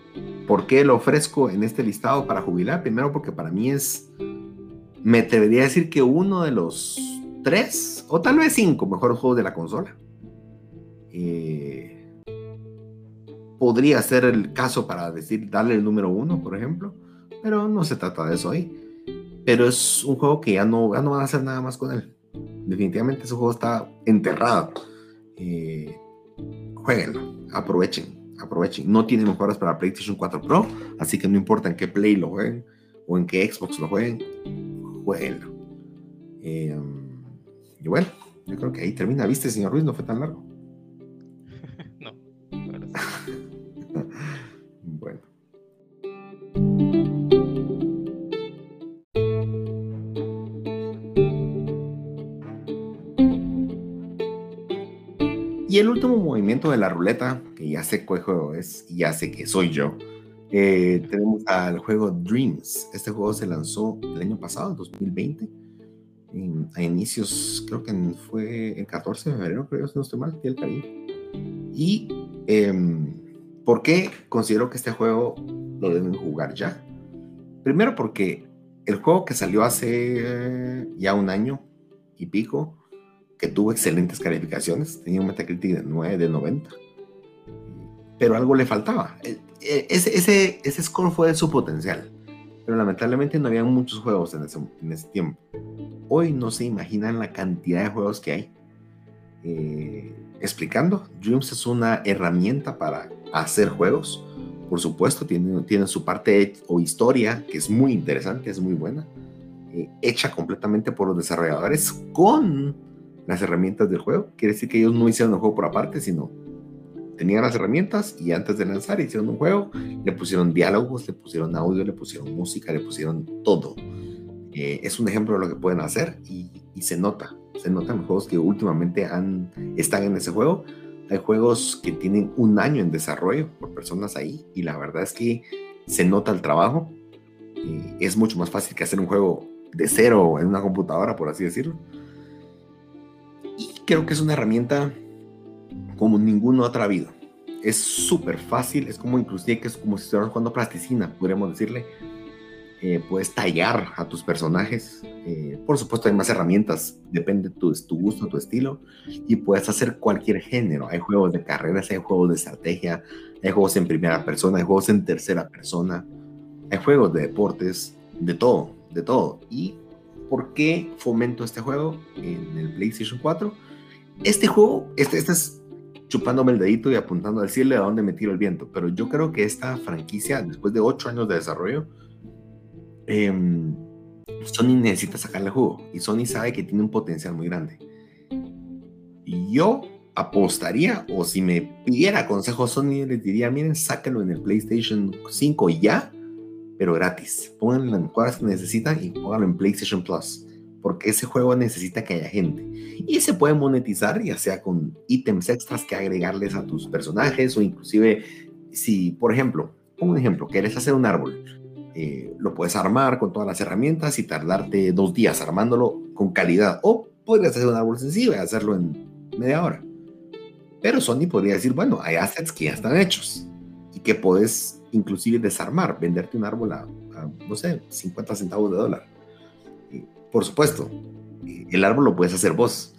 ¿Por qué lo ofrezco en este listado para jubilar? Primero porque para mí es, me atrevería a decir que uno de los tres o tal vez cinco mejores juegos de la consola. Eh, podría ser el caso para decir, darle el número uno, por ejemplo, pero no se trata de eso ahí. Pero es un juego que ya no, van a hacer nada más con él. Definitivamente ese juego está enterrado. Eh, jueguenlo, aprovechen, aprovechen. No tiene mejoras para PlayStation 4 Pro, así que no importa en qué Play lo jueguen o en qué Xbox lo jueguen, jueguenlo. Eh, y bueno, yo creo que ahí termina. ¿Viste, señor Ruiz? No fue tan largo. Y el último movimiento de la ruleta, que ya sé cuál juego es, y ya sé que soy yo, eh, tenemos al juego Dreams. Este juego se lanzó el año pasado, en 2020 a inicios, creo que fue el 14 de febrero, creo, si no estoy mal, el Caribe. Y em, ¿por qué considero que este juego lo deben jugar ya? Primero porque el juego que salió hace ya un año y pico, que tuvo excelentes calificaciones, tenía un Metacritic de 9 de 90, pero algo le faltaba. E, e, ese, ese, ese score fue de su potencial pero lamentablemente no había muchos juegos en ese, en ese, tiempo. Hoy no se imaginan la cantidad de juegos que hay. Eh, explicando, Dreams es una herramienta para hacer juegos. Por supuesto, tiene, tiene su parte o historia que es muy interesante, es muy buena, eh, hecha completamente por los desarrolladores con las herramientas del juego. Quiere decir que ellos no hicieron el juego por aparte, sino tenían las herramientas y antes de lanzar hicieron un juego, le pusieron diálogos, le pusieron audio, le pusieron música, le pusieron todo. Eh, es un ejemplo de lo que pueden hacer y, se nota, se notan los juegos que últimamente han, están en ese juego. Hay juegos que tienen un año en desarrollo por personas ahí y la verdad es que se nota el trabajo. Eh, es mucho más fácil que hacer un juego de cero en una computadora, por así decirlo. Creo que es una herramienta como ninguna otra vida. Es súper fácil, es como inclusive que es como si estuvieras jugando plasticina, podríamos decirle. Eh, puedes tallar a tus personajes. Eh, por supuesto, hay más herramientas, depende de tu, tu, gusto, tu estilo. Y puedes hacer cualquier género. Hay juegos de carreras, hay juegos de estrategia, hay juegos en primera persona, hay juegos en tercera persona, hay juegos de deportes, de todo, de todo. ¿Y por qué fomento este juego en el PlayStation 4? Este juego, este, este es chupándome el dedito y apuntando al cielo a dónde me tiro el viento. Pero yo creo que esta franquicia, después de ocho años de desarrollo, em, Sony necesita sacarle jugo. Y Sony sabe que tiene un potencial muy grande. Yo apostaría, o si me pidiera consejo Sony, les diría, miren, sáquenlo en el PlayStation 5 ya, pero gratis. Pónganlo en cosas que necesitan y pónganlo en PlayStation Plus porque ese juego necesita que haya gente. Y se puede monetizar, ya sea con ítems extras que agregarles a tus personajes o inclusive si, por ejemplo, un ejemplo, quieres hacer un árbol, eh, lo puedes armar con todas las herramientas y tardarte dos días armándolo con calidad. O podrías hacer un árbol sencillo y hacerlo en media hora. Pero Sony podría decir, bueno, hay assets que ya están hechos y que puedes inclusive desarmar, venderte un árbol a, a no sé, 50 centavos de dólar por supuesto, el árbol lo puedes hacer vos.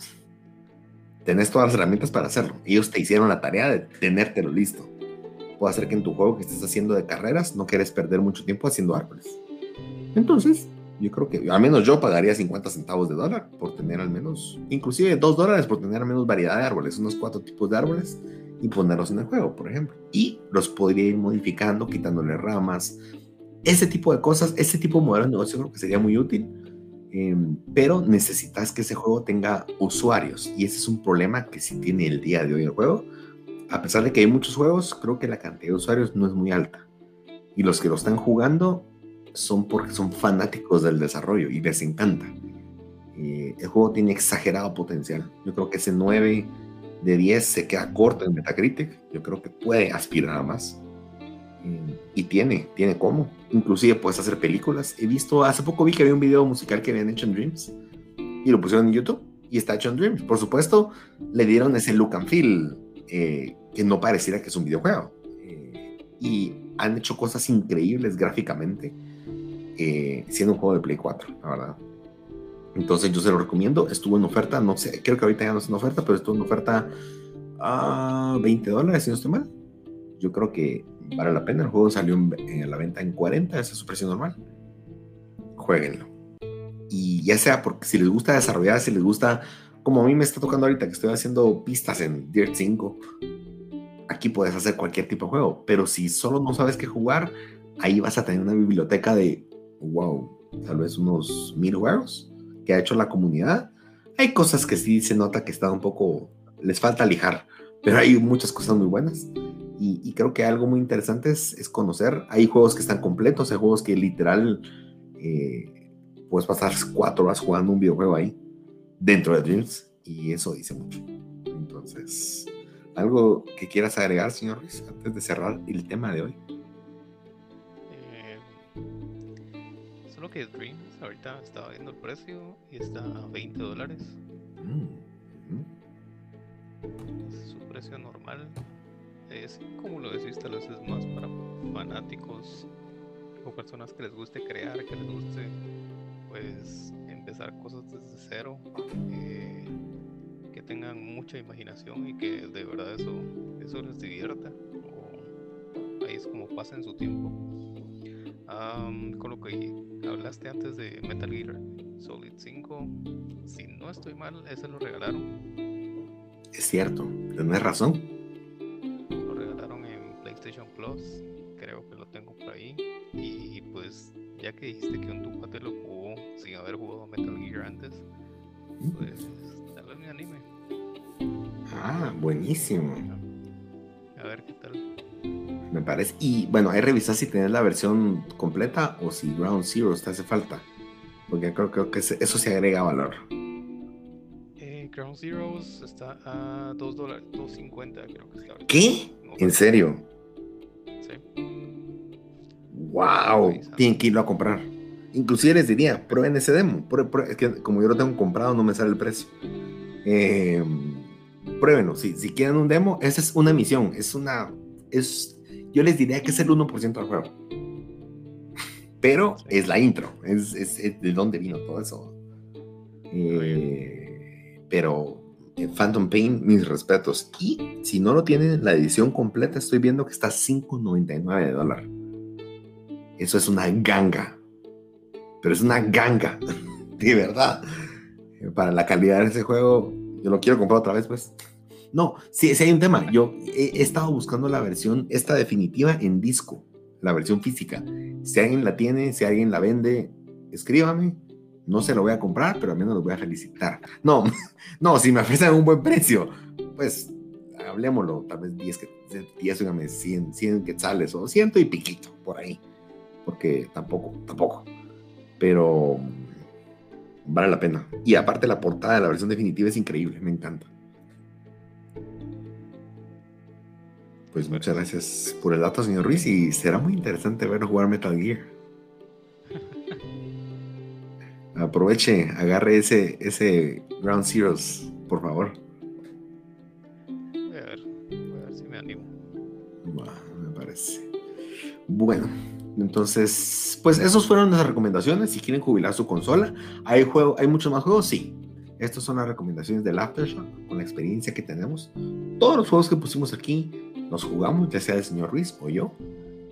Tenés todas las herramientas para hacerlo. Ellos te hicieron la tarea de tenértelo listo. puede hacer que en tu juego que estés haciendo de carreras no quieres perder mucho tiempo haciendo árboles. Entonces, yo creo que al menos yo pagaría 50 centavos de dólar por tener al menos, inclusive 2 dólares por tener al menos variedad de árboles, unos cuatro tipos de árboles y ponerlos en el juego, por ejemplo. Y los podría ir modificando, quitándole ramas, ese tipo de cosas, ese tipo de modelo de negocio creo que sería muy útil. Em, pero necesitas que ese juego tenga usuarios y ese es un problema que sí tiene el día de hoy el juego. A pesar de que hay muchos juegos, creo que la cantidad de usuarios no es muy alta. Y los que lo están jugando son porque son fanáticos del desarrollo y les encanta. Eh, el juego tiene exagerado potencial. Yo creo que ese 9 de 10 se queda corto en Metacritic. Yo creo que puede aspirar a más. Eh, y tiene, tiene cómo. Inclusive puedes hacer películas. He visto, hace poco vi que había un video musical que habían hecho en Dreams y lo pusieron en YouTube y está hecho en Dreams. Por supuesto, le dieron ese look and feel eh, que no pareciera que es un videojuego. y han hecho cosas increíbles gráficamente eh, siendo un juego de Play 4, la verdad. Entonces yo se lo recomiendo, estuvo en oferta, no sé, creo que ahorita ya no está en oferta, pero estuvo en oferta a 20 dólares, si no estoy mal. Yo creo que vale la pena, el juego salió en, la venta en 40, esa es su precio normal. Jueguenlo. Y ya sea porque si les gusta desarrollar, si les gusta, como a mí me está tocando ahorita que estoy haciendo pistas en Dirt 5, aquí puedes hacer cualquier tipo de juego, pero si solo no sabes qué jugar, ahí vas a tener una biblioteca de wow, tal vez unos mil juegos que ha hecho la comunidad. Hay cosas que sí se nota que están un poco, les falta lijar, pero hay muchas cosas muy buenas. Y, creo que algo muy interesante es, conocer. Hay juegos que están completos, hay juegos que literal eh, puedes pasar cuatro horas jugando un videojuego ahí, dentro de Dreams, y eso dice mucho. Entonces, ¿algo que quieras agregar, señor Ruiz, antes de cerrar el tema de hoy? que Dreams ahorita estaba viendo el precio y está a 20 dólares. Mm, mm. su precio normal. Es como lo decís, tal vez es más para fanáticos o personas que les guste crear, que les guste pues empezar cosas desde cero, eh, que tengan mucha imaginación y que de verdad eso, eso les divierta. Ahí es como pasen su tiempo con lo que hablaste antes de Metal Gear Solid 5, si no estoy mal, ese lo regalaron. Es cierto, tenés razón. Plus, creo que lo tengo por ahí. Y pues, ya que dijiste que un tu lo jugó sin haber jugado Metal Gear antes, pues tal vez me anime. Ah, buenísimo. A ver qué tal me parece. Y bueno, hay revisar si tienes la versión completa o si Ground Zero te hace falta. Porque creo, creo que eso se agrega valor. Eh, Ground Zero está a 2 dólares, 2.50 creo que es la ¿Qué? ¿En serio? Sí. ¡Wow! Tienen que irlo a comprar. Inclusive les diría, prueben ese demo. es que como yo lo tengo comprado, no me sale el precio. Eh, pruébenlo. Si, si quieren un demo, esa es una misión. Es una. Es yo les diría que es el 1% del juego. Pero es la intro, es, de dónde vino todo eso. Eh, pero Phantom Pain, mis respetos. Y si no lo tienen la edición completa, estoy viendo que está 5.99 de dólar. Eso es una ganga. Pero es una ganga. De verdad. Para la calidad de ese juego, yo lo quiero comprar otra vez, pues. No, sí, sí hay un tema. Yo he, estado buscando la versión, esta definitiva, en disco, la versión física. Si alguien la tiene, si alguien la vende, escríbame. No se lo voy a comprar, pero al menos lo voy a felicitar. No, no, si me ofrecen un buen precio, pues hablemoslo, tal vez 10, 10 100, 100 quetzales o ciento y piquito por ahí. Porque tampoco, tampoco. Pero vale la pena. Y aparte la portada de la versión definitiva es increíble, me encanta. Pues muchas gracias por el dato, señor Ruiz, y será muy interesante verlo jugar Metal Gear. Aproveche, agarre ese, ese Ground Zeroes, por favor. Voy a ver, voy a ver si me animo. me parece. Bueno, entonces, pues esos fueron las recomendaciones. Si quieren jubilar su consola, ¿hay, juego, ¿hay muchos más juegos? Sí. Estas son las recomendaciones del Aftershock, con la experiencia que tenemos. Todos los juegos que pusimos aquí Los jugamos, ya sea el señor Ruiz o yo,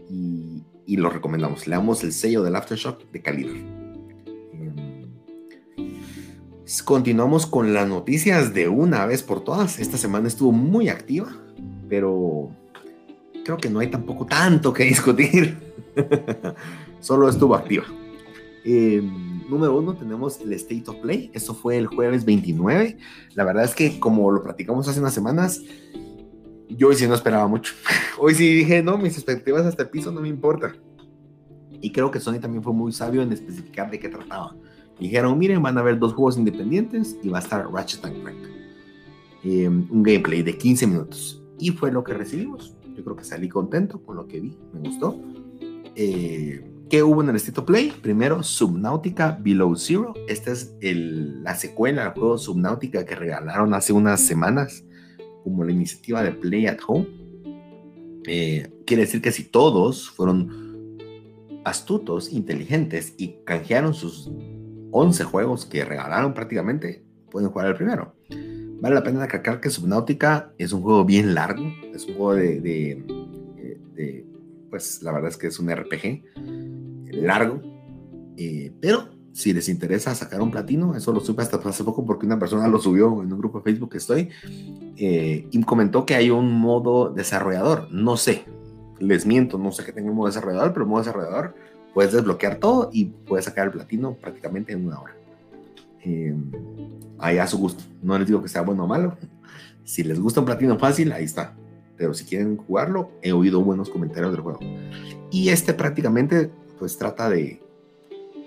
y, y los recomendamos. Le damos el sello del Aftershock de calidad. Continuamos con las noticias de una vez por todas. Esta semana estuvo muy activa, pero creo que no hay tampoco tanto que discutir. Solo estuvo activa. Em, número uno, tenemos el State of Play. Eso fue el jueves 29. La verdad es que, como lo platicamos hace unas semanas, yo hoy sí no esperaba mucho. Hoy sí dije, no, mis expectativas hasta el piso no me importa. Y creo que Sony también fue muy sabio en especificar de qué trataba. Dijeron, miren, van a haber dos juegos independientes y va a estar Ratchet Clank. Em, un gameplay de 15 minutos. Y fue lo que recibimos. Yo creo que salí contento con lo que vi, me gustó. Eh, ¿Qué hubo en el State Play? Primero, Subnautica Below Zero. Esta es la secuela al juego Subnautica que regalaron hace unas semanas como la iniciativa de Play at Home. Eh, quiere decir que si todos fueron astutos, inteligentes y canjearon sus 11 juegos que regalaron prácticamente, pueden jugar el primero. Vale la pena destacar que Subnautica es un juego bien largo, es un juego de, pues la verdad es que es un RPG largo, eh, pero si les interesa sacar un platino, eso lo supe hasta hace poco porque una persona lo subió en un grupo de Facebook que estoy eh, y comentó que hay un modo desarrollador, no sé, les miento, no sé que tenga un modo desarrollador, pero modo desarrollador puedes desbloquear todo y puedes sacar el platino prácticamente en una hora. Eh, ahí a su gusto. No les digo que sea bueno o malo. Si les gusta un platino fácil, ahí está. Pero si quieren jugarlo, he oído buenos comentarios del juego. Y este prácticamente, pues trata de,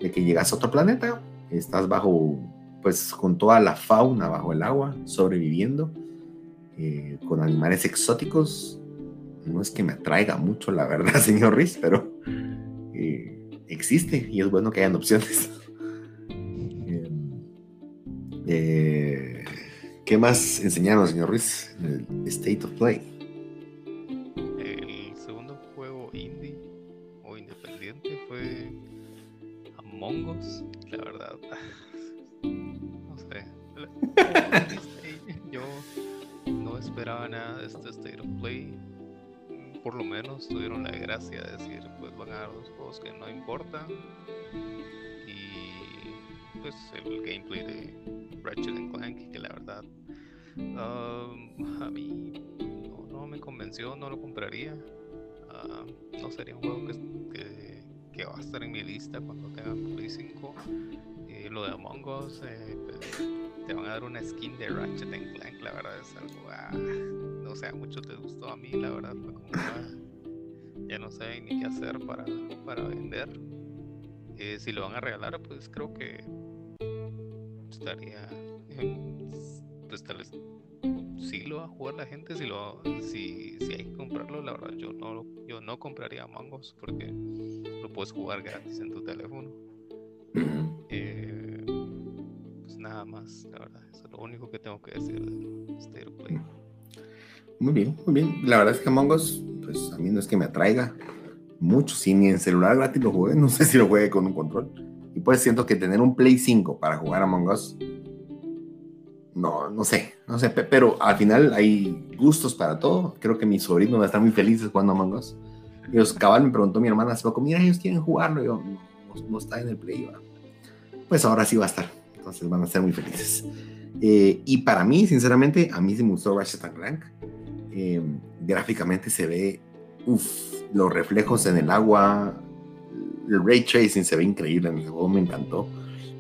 de que llegas a otro planeta, estás bajo, pues con toda la fauna bajo el agua, sobreviviendo, eh, con animales exóticos. No es que me atraiga mucho, la verdad, señor Riz, pero eh, existe y es bueno que hayan opciones. Eh, ¿Qué más enseñaron, señor Ruiz, el State of Play? El segundo juego indie o independiente fue Among Us, la verdad. No sé. Yo no esperaba nada de este State of Play. Por lo menos tuvieron la gracia de decir, pues van a dar dos juegos que no importan. Y pues el gameplay de Ratchet Clank, que la verdad um, a mí no, me convenció, no lo compraría. Uh, no sería un juego que, que, va a estar en mi lista cuando tenga Play 5. Y lo de Among Us, eh, pues, te van a dar una skin de Ratchet Clank, la verdad es algo, ah, sé, a muchos les gustó, a mí la verdad fue como, ah, ya no sé ni qué hacer para, para vender. Eh, si lo van a regalar, pues creo que estaría pues tal vez sí lo va a jugar la gente si lo si, si hay que comprarlo la verdad yo no yo no compraría mangos porque lo puedes jugar gratis en tu teléfono. Eh, pues nada más la verdad eso es lo único que tengo que decir del Stereo Play muy bien muy bien la verdad es que Among Us pues a mí no es que me atraiga mucho si ni en celular gratis lo juegue no sé si lo juegue con un control y pues siento que tener un Play 5 para jugar Among Us, no, no sé, no sé, pero al final hay gustos para todo. Creo que mi sobrino va a estar muy feliz jugando Among Us. Y los cabal me preguntó mi hermana hace poco, mira, ellos quieren jugarlo. yo, no, está en el Play. Pues ahora sí va a estar. Entonces van a ser muy felices. Eh, y para mí, sinceramente, a mí se me gustó Ratchet Clank. Eh, gráficamente se ve, uff, los reflejos en el agua, el ray tracing se ve increíble en el juego, me encantó.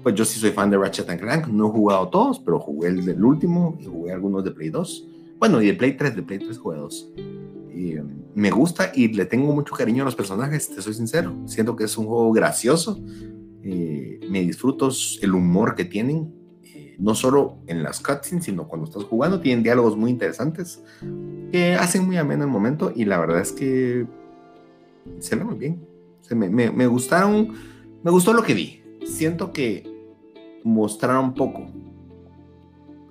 Pues yo sí soy fan de Ratchet Clank, no he jugado todos, pero jugué el último y jugué algunos de Play 2. Bueno, y de Play 3, de Play 3 jugué. Y, um, me gusta y le tengo mucho cariño a los personajes, te soy sincero. Siento que es un juego gracioso. Eh, me disfruto el humor que tienen, eh, no solo en las cutscenes, sino cuando estás jugando. Tienen diálogos muy interesantes que hacen muy ameno el momento y la verdad es que se ve muy bien me, gustaron, me gustó lo que vi. Siento que mostraron poco.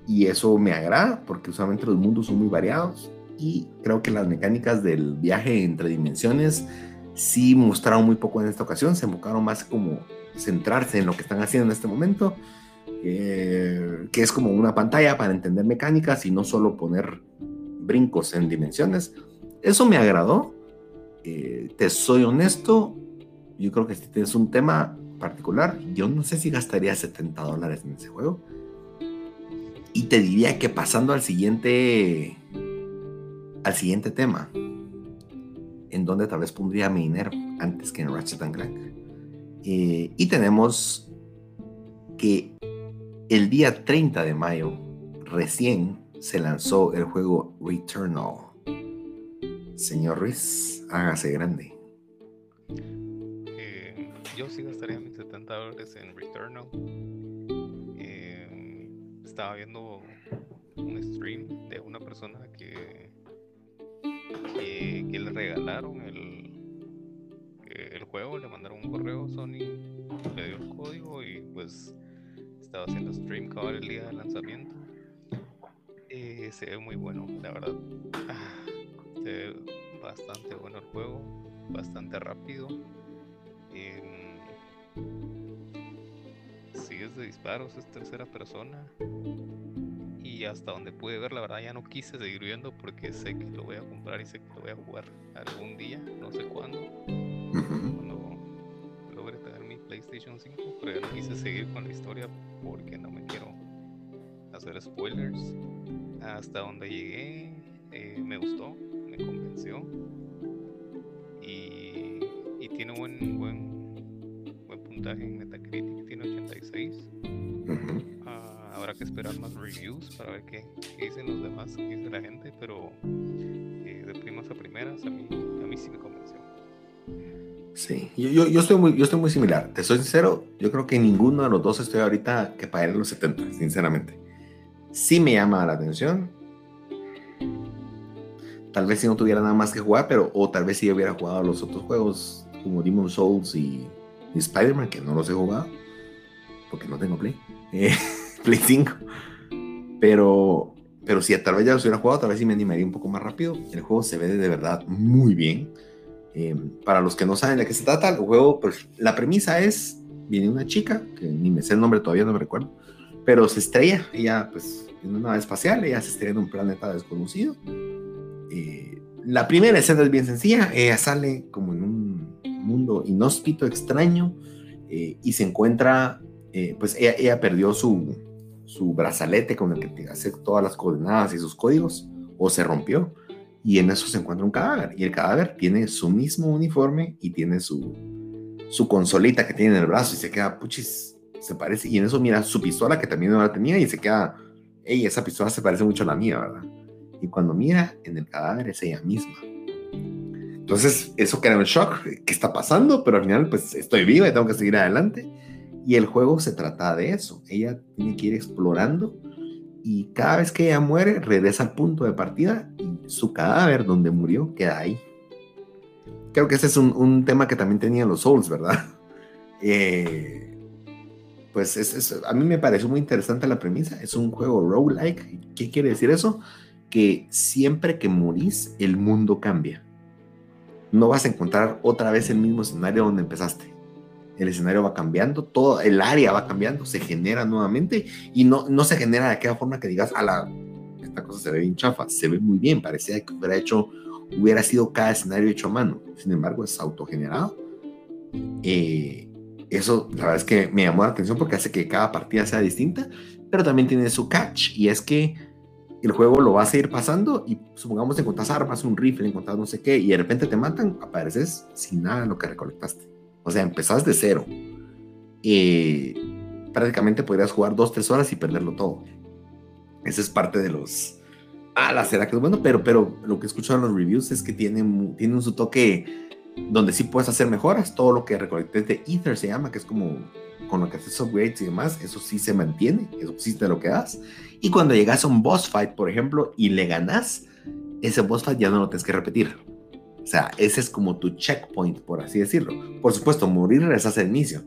Y eso me agrada porque usualmente los mundos son muy variados y creo que las mecánicas del viaje entre dimensiones sí mostraron muy poco en esta ocasión, se enfocaron más como centrarse en lo que están haciendo en este momento, eh, que es como una pantalla para entender mecánicas y no solo poner brincos en dimensiones. eso me agradó. Eh, te soy honesto, yo creo que si tienes un tema particular, yo no sé si gastaría 70 dólares en ese juego. Y te diría que pasando al siguiente, al siguiente tema, en donde tal vez pondría mi dinero antes que en Ratchet and Clank. Eh, y tenemos que el día 30 de mayo recién se lanzó el juego Returnal. Señor Ruiz, hágase grande. Eh, yo sí gastaría mis 70 dólares en Returnal. Eh, estaba viendo un stream de una persona que, que, le regalaron el, el juego, le mandaron un correo, Sony le dio el código y pues estaba haciendo stream cada el día de lanzamiento. Eh, se ve muy bueno, la verdad. Ah, se ve bastante bueno el juego, bastante rápido. Eh, si es de disparos, es tercera persona. Y hasta donde pude ver, la verdad ya no quise seguir viendo porque sé que lo voy a comprar y sé que lo voy a jugar algún día, no sé cuándo. Cuando logre tener PlayStation 5, pero ya no quise seguir con la historia porque no me quiero hacer spoilers. Hasta donde llegué, eh, me gustó, me convenció. Y, y tiene buen, buen, buen puntaje en Metacritic, tiene 86. Ah, habrá que esperar más reviews para ver qué, dicen los demás, qué dice la gente, pero eh, de primas a primeras a mí, a mí sí me convenció. Sí, yo, yo, yo, estoy muy, yo estoy muy similar. Te soy sincero, yo creo que ninguno de los dos estoy ahorita que pagar en los 70, sinceramente. Sí me llama la atención. Tal vez si no tuviera nada más que jugar, pero o tal vez si hubiera jugado los otros juegos como Demon Souls y, Spider-Man, que no los he jugado, porque no tengo Play, eh, Play 5. Pero, pero si tal vez ya los hubiera jugado, tal vez sí me animaría un poco más rápido. El juego se ve de verdad muy bien Em, para los que no saben de qué se trata, el juego, pues la premisa es, viene una chica, que ni me sé el nombre todavía, no me recuerdo, pero se estrella, ella pues en una nave espacial, ella se estrella en un planeta desconocido. Eh, la primera escena es bien sencilla, ella sale como en un mundo inhóspito, extraño, eh, y se encuentra, eh, pues ella, perdió su, su brazalete con el que hace todas las coordenadas y sus códigos, o se rompió y en eso se encuentra un cadáver. Y el cadáver tiene su mismo uniforme y tiene su, su consolita que tiene en el brazo y se queda, puchis, se parece. Y en eso mira su pistola que también no la tenía y se queda, ey, esa pistola se parece mucho a la mía, ¿verdad? Y cuando mira en el cadáver es ella misma. Entonces, eso queda en shock. ¿Qué está pasando? Pero al final, pues estoy viva y tengo que seguir adelante. Y el juego se trata de eso. Ella tiene que ir explorando y cada vez que ella muere, regresa al punto de partida y su cadáver donde murió queda ahí. Creo que ese es un, tema que también tenían los Souls, ¿verdad? Eh, pues es, a mí me pareció muy interesante la premisa. Es un juego roguelike. ¿Qué quiere decir eso? Que siempre que morís, el mundo cambia. No vas a encontrar otra vez el mismo escenario donde empezaste el escenario va cambiando, todo el área va cambiando, se genera nuevamente y no, no se genera de aquella forma que digas, a la, esta cosa se ve bien chafa, se ve muy bien, parecía que hubiera hecho, hubiera sido cada escenario hecho a mano, sin embargo es autogenerado. Eh, eso la verdad es que me llamó la atención porque hace que cada partida sea distinta, pero también tiene su catch y es que el juego lo vas a ir pasando y supongamos encuentras armas, un rifle, encuentras no sé qué y de repente te matan, apareces sin nada de lo que recolectaste o sea, empezás de cero. Y prácticamente podrías jugar dos, tres horas y perderlo todo. Esa es parte de los... Ah, la será que es bueno, pero, pero lo que escucho en los reviews es que tiene, tiene un su toque donde sí puedes hacer mejoras. Todo lo que recolecté de Ether se llama, que es como con lo que haces upgrades y demás, eso sí se mantiene, eso sí te lo quedas. Y cuando llegas a un boss fight, por ejemplo, y le ganas, ese boss fight ya no lo tienes que repetir. O sea, ese es como tu checkpoint, por así decirlo. Por supuesto, morir es el inicio.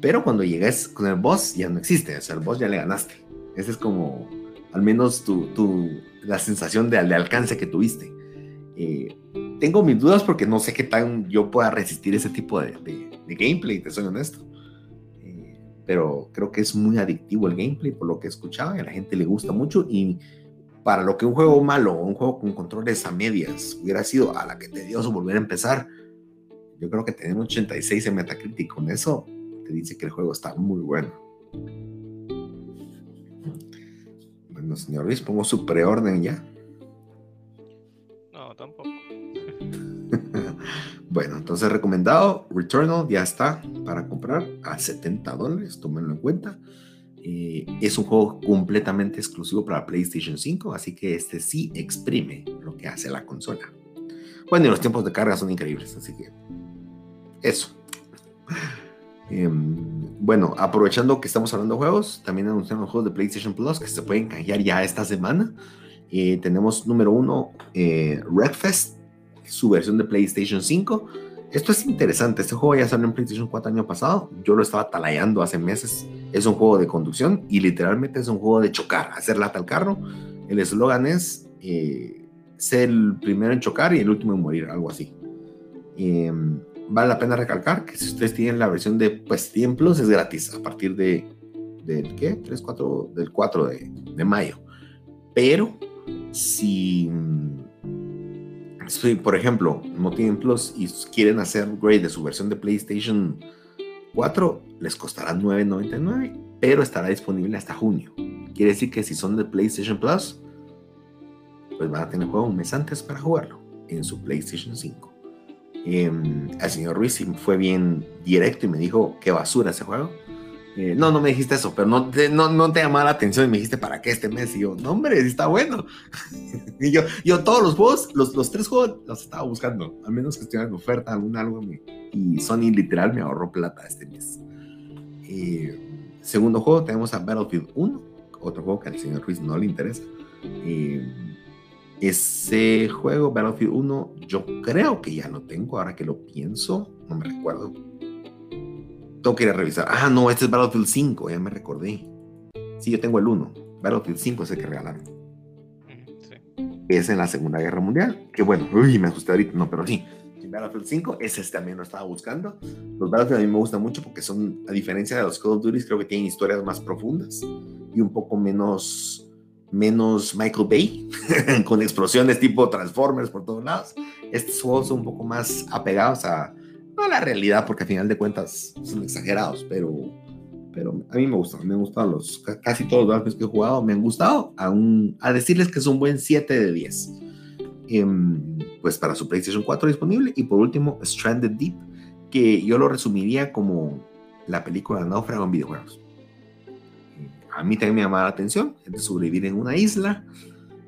Pero cuando llegues con el boss, ya no existe. O sea, el boss ya le ganaste. Ese es como, al menos, tu, tu la sensación de, de, alcance que tuviste. Eh, tengo mis dudas porque no sé qué tan yo pueda resistir ese tipo de, de, gameplay, te soy honesto. Eh, pero creo que es muy adictivo el gameplay, por lo que he escuchado, y a la gente le gusta mucho. Y para lo que un juego malo o un juego con controles a medias hubiera sido a la que te dio volver a empezar, yo creo que tener un 86 en Metacritic con eso te dice que el juego está muy bueno. Bueno, señor Luis, pongo su preorden ya. No, tampoco. bueno, entonces recomendado, Returnal ya está para comprar a 70 dólares, tómenlo en cuenta. Eh, es un juego completamente exclusivo para PlayStation 5, así que este sí exprime lo que hace la consola. Bueno, y los tiempos de carga son increíbles, así que eso. Em, bueno, aprovechando que estamos hablando de juegos, también anunciaron juegos de PlayStation Plus que se pueden canjear ya esta semana. Eh, tenemos número uno, eh, Wreckfest, su versión de PlayStation 5 esto es interesante. Este juego ya salió en PlayStation 4 año pasado. Yo lo estaba talayando hace meses. Es un juego de conducción y literalmente es un juego de chocar, hacer lata al carro. El eslogan es eh, ser el primero en chocar y el último en morir, algo así. Em, vale la pena recalcar que si ustedes tienen la versión de pues, 100 Plus es gratis a partir de del ¿qué? 3, 4, del 4 de, de mayo. Pero si si por ejemplo no tienen Plus y quieren hacer upgrade de su versión de PlayStation 4, les costará 9.99, pero estará disponible hasta junio. Quiere decir que si son de PlayStation Plus, pues van a tener juego un mes antes para jugarlo en su PlayStation 5. Em, el señor Ruiz fue bien directo y me dijo qué basura ese juego. Eh, no, no me dijiste eso, pero no te, no, no te llamaba la atención y me dijiste para qué este mes. Y yo, no, hombre, está bueno. y yo, yo todos los juegos, los, los tres juegos los estaba buscando, a menos que estuvieran en oferta, algún algo. y Sony literal me ahorró plata este mes. Eh, segundo juego, tenemos a Battlefield 1, otro juego que al señor Ruiz no le interesa. Eh, ese juego, Battlefield 1, yo creo que ya lo tengo, ahora que lo pienso, no me recuerdo tengo que ir a revisar. Ah, no, este es Battlefield 5, ya me recordé. Sí, yo tengo el 1. Battlefield 5 es el que regalaron. Sí. Es en la Segunda Guerra Mundial. Que bueno, uy, me asusté ahorita. No, pero sí. Battlefield 5, ese también lo estaba buscando. Los Battlefield a mí me gustan mucho porque son, a diferencia de los Call of Duty, creo que tienen historias más profundas y un poco menos, menos Michael Bay, con explosiones tipo Transformers por todos lados. Estos juegos son un poco más apegados a, no la realidad, porque al final de cuentas son exagerados, pero, pero a mí me gustan, me han gustado los, casi todos los juegos que he jugado, me han gustado, a, a decirles que es un buen 7 de 10. Em, pues para su PlayStation 4 disponible. Y por último, Stranded Deep, que yo lo resumiría como la película Náufrago en videojuegos. A mí también me llama la atención, de sobrevivir en una isla,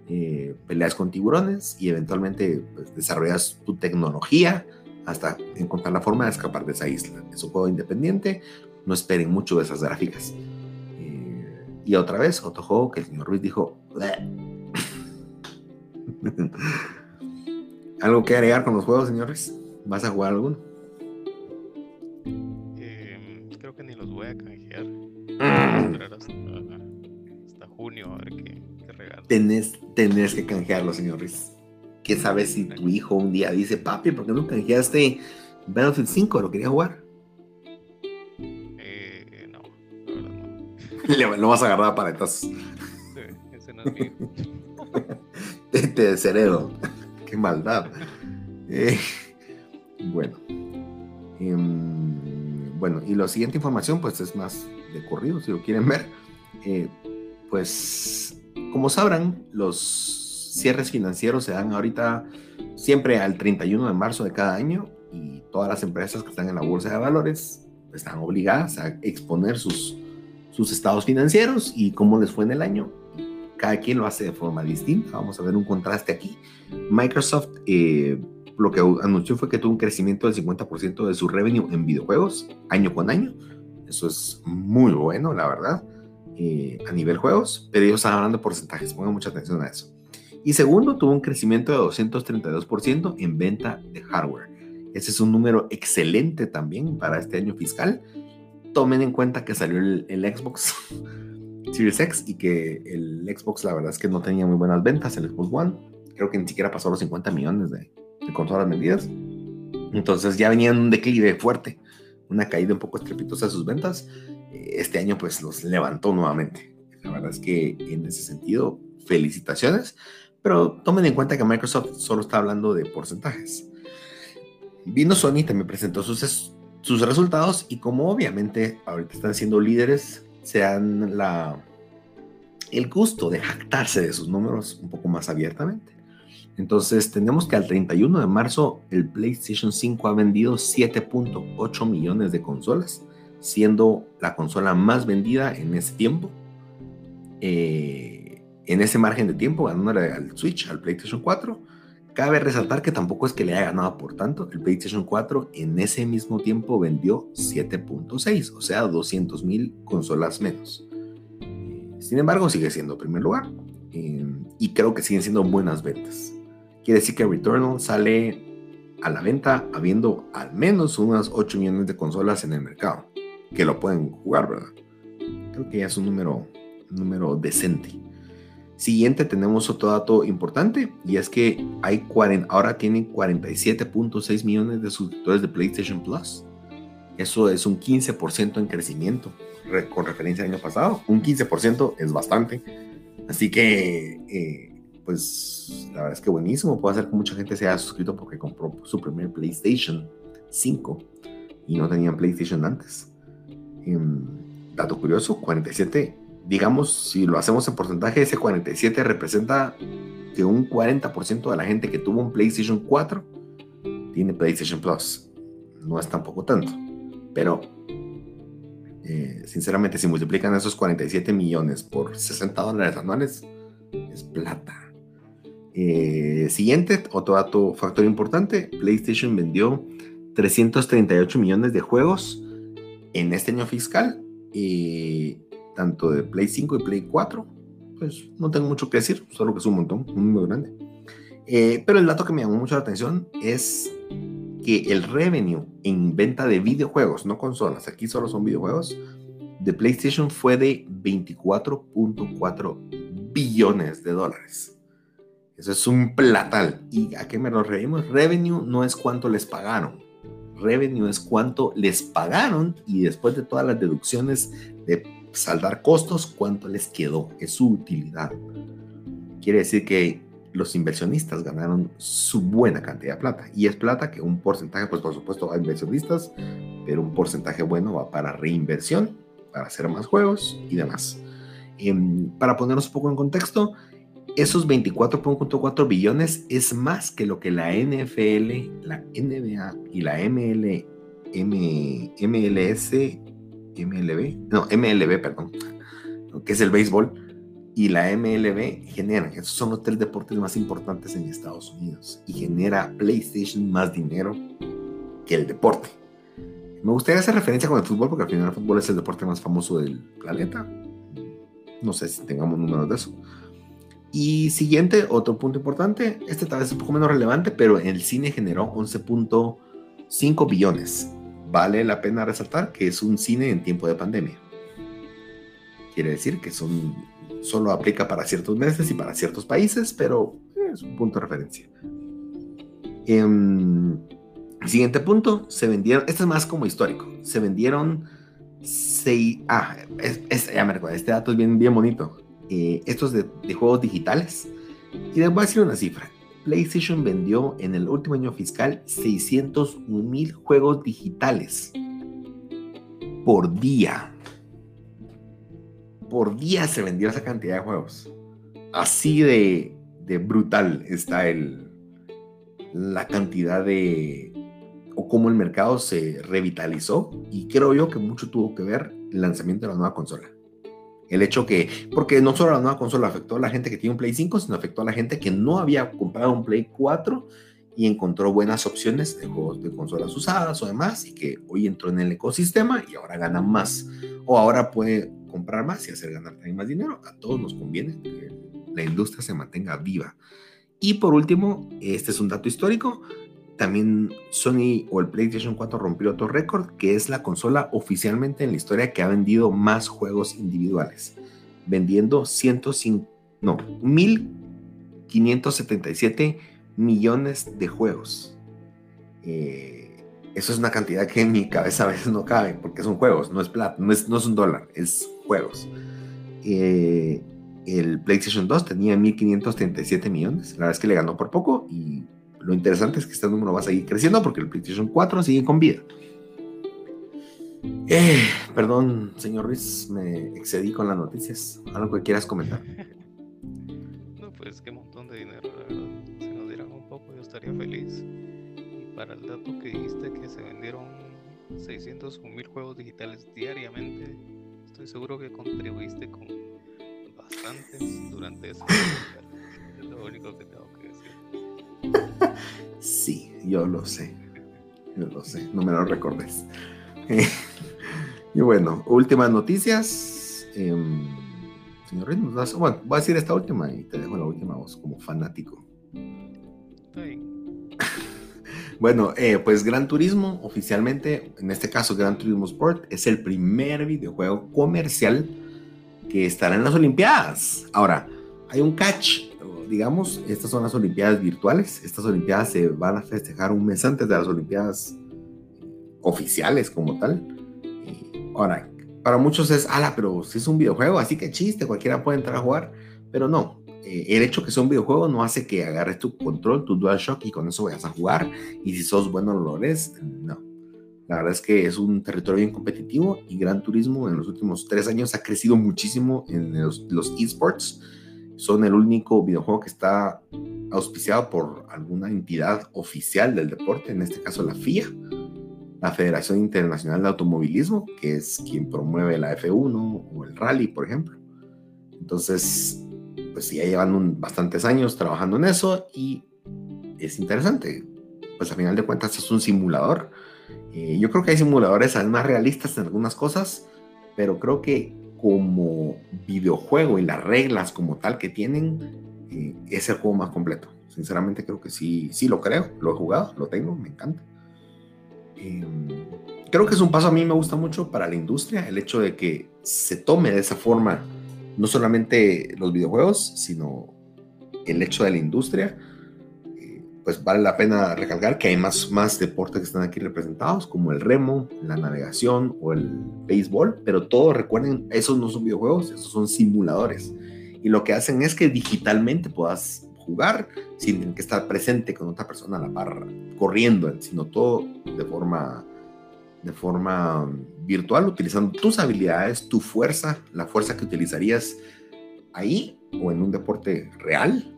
eh, peleas con tiburones y eventualmente pues, desarrollas tu tecnología hasta encontrar la forma de escapar de esa isla. Es un juego independiente, no esperen mucho de esas gráficas. Eh, y otra vez, otro juego que el señor Ruiz dijo... ¿Algo que agregar con los juegos, señor Ruiz? ¿Vas a jugar alguno? Eh, creo que ni los voy a canjear. Mm. Hasta, junio a ver qué, qué regalo. Tenés, tenés que canjearlo, señor Ruiz. ¿Qué sabes si tu hijo un día dice, papi, ¿por qué no canjeaste Battlefield 5? ¿Lo quería jugar? Eh, no, la verdad no. lo vas a agarrar para estas. Sí, ese no es mío. Te desheredo. Qué maldad. Eh, bueno. Em, bueno, y la siguiente información, pues es más de corrido, si lo quieren ver. Eh, pues, como sabrán, los cierres financieros se dan ahorita siempre al 31 de marzo de cada año y todas las empresas que están en la bolsa de valores están obligadas a exponer sus, sus estados financieros y cómo les fue en el año. Cada quien lo hace de forma distinta. Vamos a ver un contraste aquí. Microsoft eh, lo que anunció fue que tuvo un crecimiento del 50% de su revenue en videojuegos año con año. Eso es muy bueno, la verdad, eh, a nivel juegos, pero ellos están hablando de porcentajes. Pongan mucha atención a eso. Y segundo, tuvo un crecimiento de 232% en venta de hardware. Ese es un número excelente también para este año fiscal. Tomen en cuenta que salió el, Xbox Series X y que el Xbox la verdad es que no tenía muy buenas ventas, el Xbox One. Creo que ni siquiera pasó los 50 millones de, de consolas vendidas. Entonces ya venía en un declive fuerte, una caída un poco estrepitosa de sus ventas. Este año pues los levantó nuevamente. La verdad es que en ese sentido felicitaciones, pero tomen en cuenta que Microsoft solo está hablando de porcentajes. Vino Sony, también presentó sus, sus resultados y como obviamente ahorita están siendo líderes, se dan la, el gusto de jactarse de sus números un poco más abiertamente. Entonces tenemos que al 31 de marzo el PlayStation 5 ha vendido 7.8 millones de consolas, siendo la consola más vendida en ese tiempo. Eh, en ese margen de tiempo, ganándole al Switch, al PlayStation 4. Cabe resaltar que tampoco es que le haya ganado por tanto. El PlayStation 4 en ese mismo tiempo vendió 7.6, o sea, 200 mil consolas menos. Sin embargo, sigue siendo primer lugar. Eh, y creo que siguen siendo buenas ventas. Quiere decir que Returnal sale a la venta habiendo al menos unas 8 millones de consolas en el mercado que lo pueden jugar, ¿verdad? Creo que ya es un número, número decente. Siguiente tenemos otro dato importante y es que hay 40, ahora tienen 47.6 millones de suscriptores de PlayStation Plus. Eso es un 15% en crecimiento con referencia al año pasado. Un 15% es bastante. Así que, eh, pues, la verdad es que buenísimo. Puede hacer que mucha gente se haya suscrito porque compró su primer PlayStation 5 y no tenían PlayStation antes. Em, dato curioso, 47 digamos, si lo hacemos en porcentaje, ese 47 representa que un 40% de la gente que tuvo un PlayStation 4 tiene PlayStation Plus. No es tampoco tanto. Pero, eh, sinceramente, si multiplican esos 47 millones por 60 dólares anuales, es plata. Eh, siguiente, otro dato, factor importante, PlayStation vendió 338 millones de juegos en este año fiscal. Y tanto de Play 5 y Play 4, pues no tengo mucho que decir, solo que es un montón, un número grande. Eh, pero el dato que me llamó mucho la atención es que el revenue en venta de videojuegos, no consolas, aquí solo son videojuegos, de PlayStation fue de 24.4 billones de dólares. Eso es un platal. ¿Y a qué me lo reímos? Revenue no es cuánto les pagaron. Revenue es cuánto les pagaron y después de todas las deducciones de saldar costos, cuánto les quedó, es su utilidad. Quiere decir que los inversionistas ganaron su buena cantidad de plata. Y es plata que un porcentaje, pues por supuesto a inversionistas, pero un porcentaje bueno va para reinversión, para hacer más juegos y demás. Em, para ponernos un poco en contexto, esos 24.4 billones es más que lo que la NFL, la NBA y la ML, MLS MLB, no, MLB, perdón, que es el béisbol, y la MLB generan, esos son los tres deportes más importantes en Estados Unidos, y genera PlayStation más dinero que el deporte. Me gustaría hacer referencia con el fútbol, porque al final el fútbol es el deporte más famoso del planeta. No sé si tengamos números de eso. Y siguiente, otro punto importante, este tal vez es un poco menos relevante, pero el cine generó 11.5 billones vale la pena resaltar que es un cine en tiempo de pandemia. Quiere decir que son, solo aplica para ciertos meses y para ciertos países, pero es un punto de referencia. Em, siguiente punto, se vendieron, este es más como histórico, se vendieron seis, ah, ya me recuerdo, este dato es bien, bien bonito. Eh, estos de, de juegos digitales. Y les voy a decir una cifra. PlayStation vendió en el último año fiscal 601 mil juegos digitales por día. Por día se vendió esa cantidad de juegos. Así de, brutal está el, la cantidad de... o cómo el mercado se revitalizó. Y creo yo que mucho tuvo que ver el lanzamiento de la nueva consola. El hecho que, porque no solo la nueva consola afectó a la gente que tiene un Play 5, sino afectó a la gente que no había comprado un Play 4 y encontró buenas opciones de juegos de consolas usadas o demás y que hoy entró en el ecosistema y ahora gana más o ahora puede comprar más y hacer ganar también más dinero. A todos nos conviene que la industria se mantenga viva. Y por último, este es un dato histórico, también Sony o el PlayStation 4 rompió otro récord, que es la consola oficialmente en la historia que ha vendido más juegos individuales, vendiendo 105, no, 1.577 millones de juegos. Eh, eso es una cantidad que en mi cabeza a veces no cabe, porque son juegos, no es plata, no es, no es un dólar, es juegos. Eh, el PlayStation 2 tenía 1.537 millones. La verdad es que le ganó por poco y lo interesante es que este número va a seguir creciendo porque el PlayStation 4 sigue con vida. Eh, perdón, señor Ruiz, me excedí con las noticias. ¿Algo que quieras comentar? No, pues qué montón de dinero, la verdad. Si nos dieran un poco, yo estaría feliz. Y para el dato que dijiste que se vendieron 600 o 1000 juegos digitales diariamente, estoy seguro que contribuiste con bastantes durante ese Es lo único que. Sí, yo lo sé. Yo lo sé, no me lo recordes. y bueno, últimas noticias. Em, señor Rey, bueno, voy a decir esta última y te dejo la última voz como fanático. Bueno, eh, pues Gran Turismo, oficialmente, en este caso Gran Turismo Sport, es el primer videojuego comercial que estará en las Olimpiadas. Ahora, hay un catch, digamos, estas son las Olimpiadas virtuales. Estas Olimpiadas se van a festejar un mes antes de las Olimpiadas oficiales como tal. Ahora, para muchos es, ala, pero si es un videojuego, así que chiste, cualquiera puede entrar a jugar, pero no. Eh, el hecho que sea un videojuego no hace que agarres tu control, tu DualShock y con eso vayas a jugar. Y si sos bueno lo eres, no. La verdad es que es un territorio bien competitivo y Gran Turismo en los últimos tres años ha crecido muchísimo en los, los esports. Son el único videojuego que está auspiciado por alguna entidad oficial del deporte, en este caso la FIA la Federación Internacional de Automovilismo, que es quien promueve la F1 o el rally, por ejemplo. Entonces, pues ya llevan bastantes años trabajando en eso y es interesante. Pues a final de cuentas es un simulador. Eh, yo creo que hay simuladores más realistas en algunas cosas, pero creo que como videojuego y las reglas como tal que tienen, eh, es el juego más completo. Sinceramente creo que sí, sí lo creo, lo he jugado, lo tengo, me encanta. Em, creo que es un paso a mí me gusta mucho para la industria, el hecho de que se tome de esa forma no solamente los videojuegos, sino el hecho de la industria. Pues vale la pena recalcar que hay más, más deportes que están aquí representados, como el remo, la navegación o el béisbol, pero todos recuerden, esos no son videojuegos, esos son simuladores. Y lo que hacen es que digitalmente puedas jugar sin tener que estar presente con otra persona a la par corriendo, sino todo de forma, de forma virtual, utilizando tus habilidades, tu fuerza, la fuerza que utilizarías ahí o en un deporte real,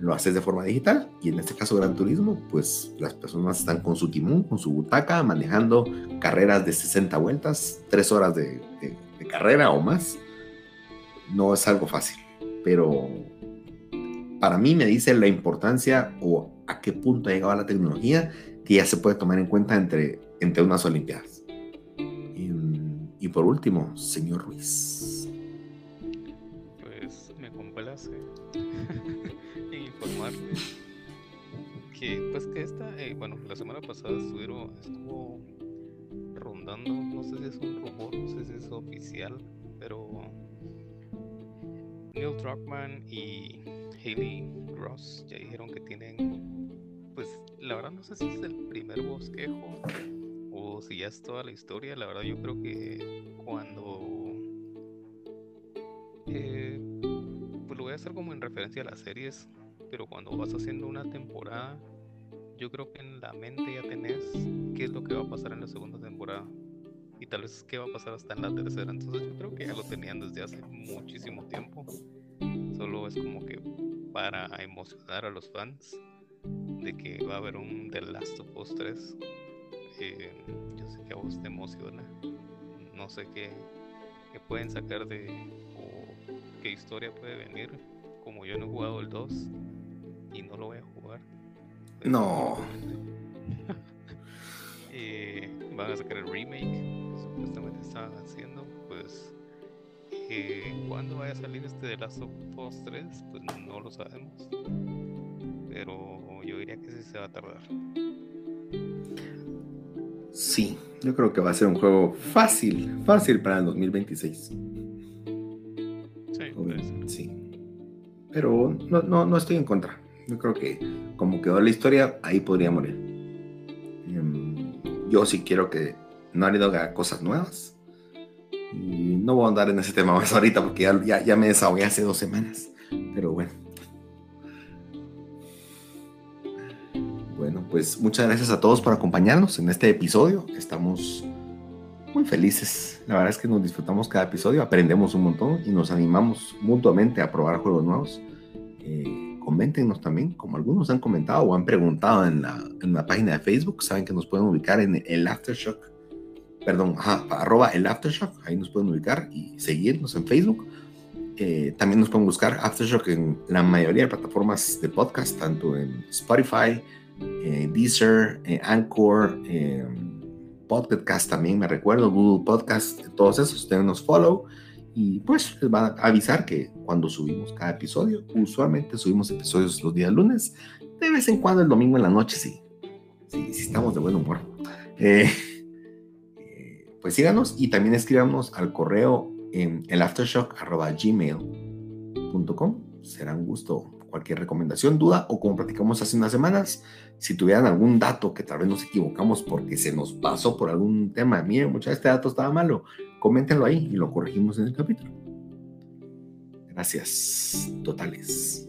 lo haces de forma digital y en este caso Gran Turismo, pues las personas están con su timón, con su butaca, manejando carreras de 60 vueltas, 3 horas de, de carrera o más. No es algo fácil, pero para mí me dice la importancia o a qué punto ha llegado la tecnología que ya se puede tomar en cuenta entre, entre unas Olimpiadas. Y, por último, señor Ruiz. Pues me complace que pues que esta, eh, bueno, la semana pasada estuvieron, estuvo rondando, no sé si es un rumor, no sé si es oficial, pero Neil Druckmann y Haley Ross ya dijeron que tienen, pues la verdad no sé si es el primer bosquejo o si ya es toda la historia. La verdad yo creo que cuando... Eh, pues lo voy a hacer como en referencia a las series, pero cuando vas haciendo una temporada, yo creo que en la mente ya tenés qué es lo que va a pasar en la segunda temporada y tal vez qué va a pasar hasta en la tercera. Entonces yo creo que ya lo tenían desde hace muchísimo tiempo. Solo es como que para emocionar a los fans de que va a haber un The Last of Us 3. Eh, yo sé que a vos te emociona. No sé qué, qué pueden sacar de o qué historia puede venir. Como yo no he jugado el 2 y no lo voy a jugar. No. eh, van a sacar el remake que supuestamente estaban haciendo. Pues eh, cuando vaya a salir este de Last of Us 3, pues no lo sabemos. Pero yo diría que sí se va a tardar. Sí, yo creo que va a ser un juego fácil, fácil para el 2026. Sí, sí. Pero no, no, no estoy en contra. Yo creo que como quedó la historia, ahí podría morir. Em, yo sí quiero que Naughty Dog haga cosas nuevas Y no voy a andar en ese tema más ahorita porque ya, ya, me desahogué hace dos semanas. Pero bueno. Bueno, pues muchas gracias a todos por acompañarnos en este episodio. Estamos muy felices. La verdad es que nos disfrutamos cada episodio, aprendemos un montón y nos animamos mutuamente a probar juegos nuevos. Eh, coméntenos también, como algunos han comentado o han preguntado en la, en la página de Facebook, saben que nos pueden ubicar en el Aftershock perdón, arroba el Aftershock, ahí nos pueden ubicar y seguirnos en Facebook. Eh, también nos pueden buscar Aftershock en la mayoría de plataformas de podcast, tanto en Spotify, eh, Deezer, eh, Anchor, Podcast también, me recuerdo, Google Podcast, todos esos, denos follow y pues les van a avisar que cuando subimos cada episodio, usualmente subimos episodios los días lunes, de vez en cuando el domingo en la noche, sí, sí, sí estamos de buen humor. Eh, pues síganos y también escríbanos al correo en elaftershock.gmail.com. Será un gusto cualquier recomendación, duda o como platicamos hace unas semanas, si tuvieran algún dato que tal vez nos equivocamos porque se nos pasó por algún tema, miren, mucho este dato estaba malo, coméntenlo ahí y lo corregimos en el capítulo. Gracias totales.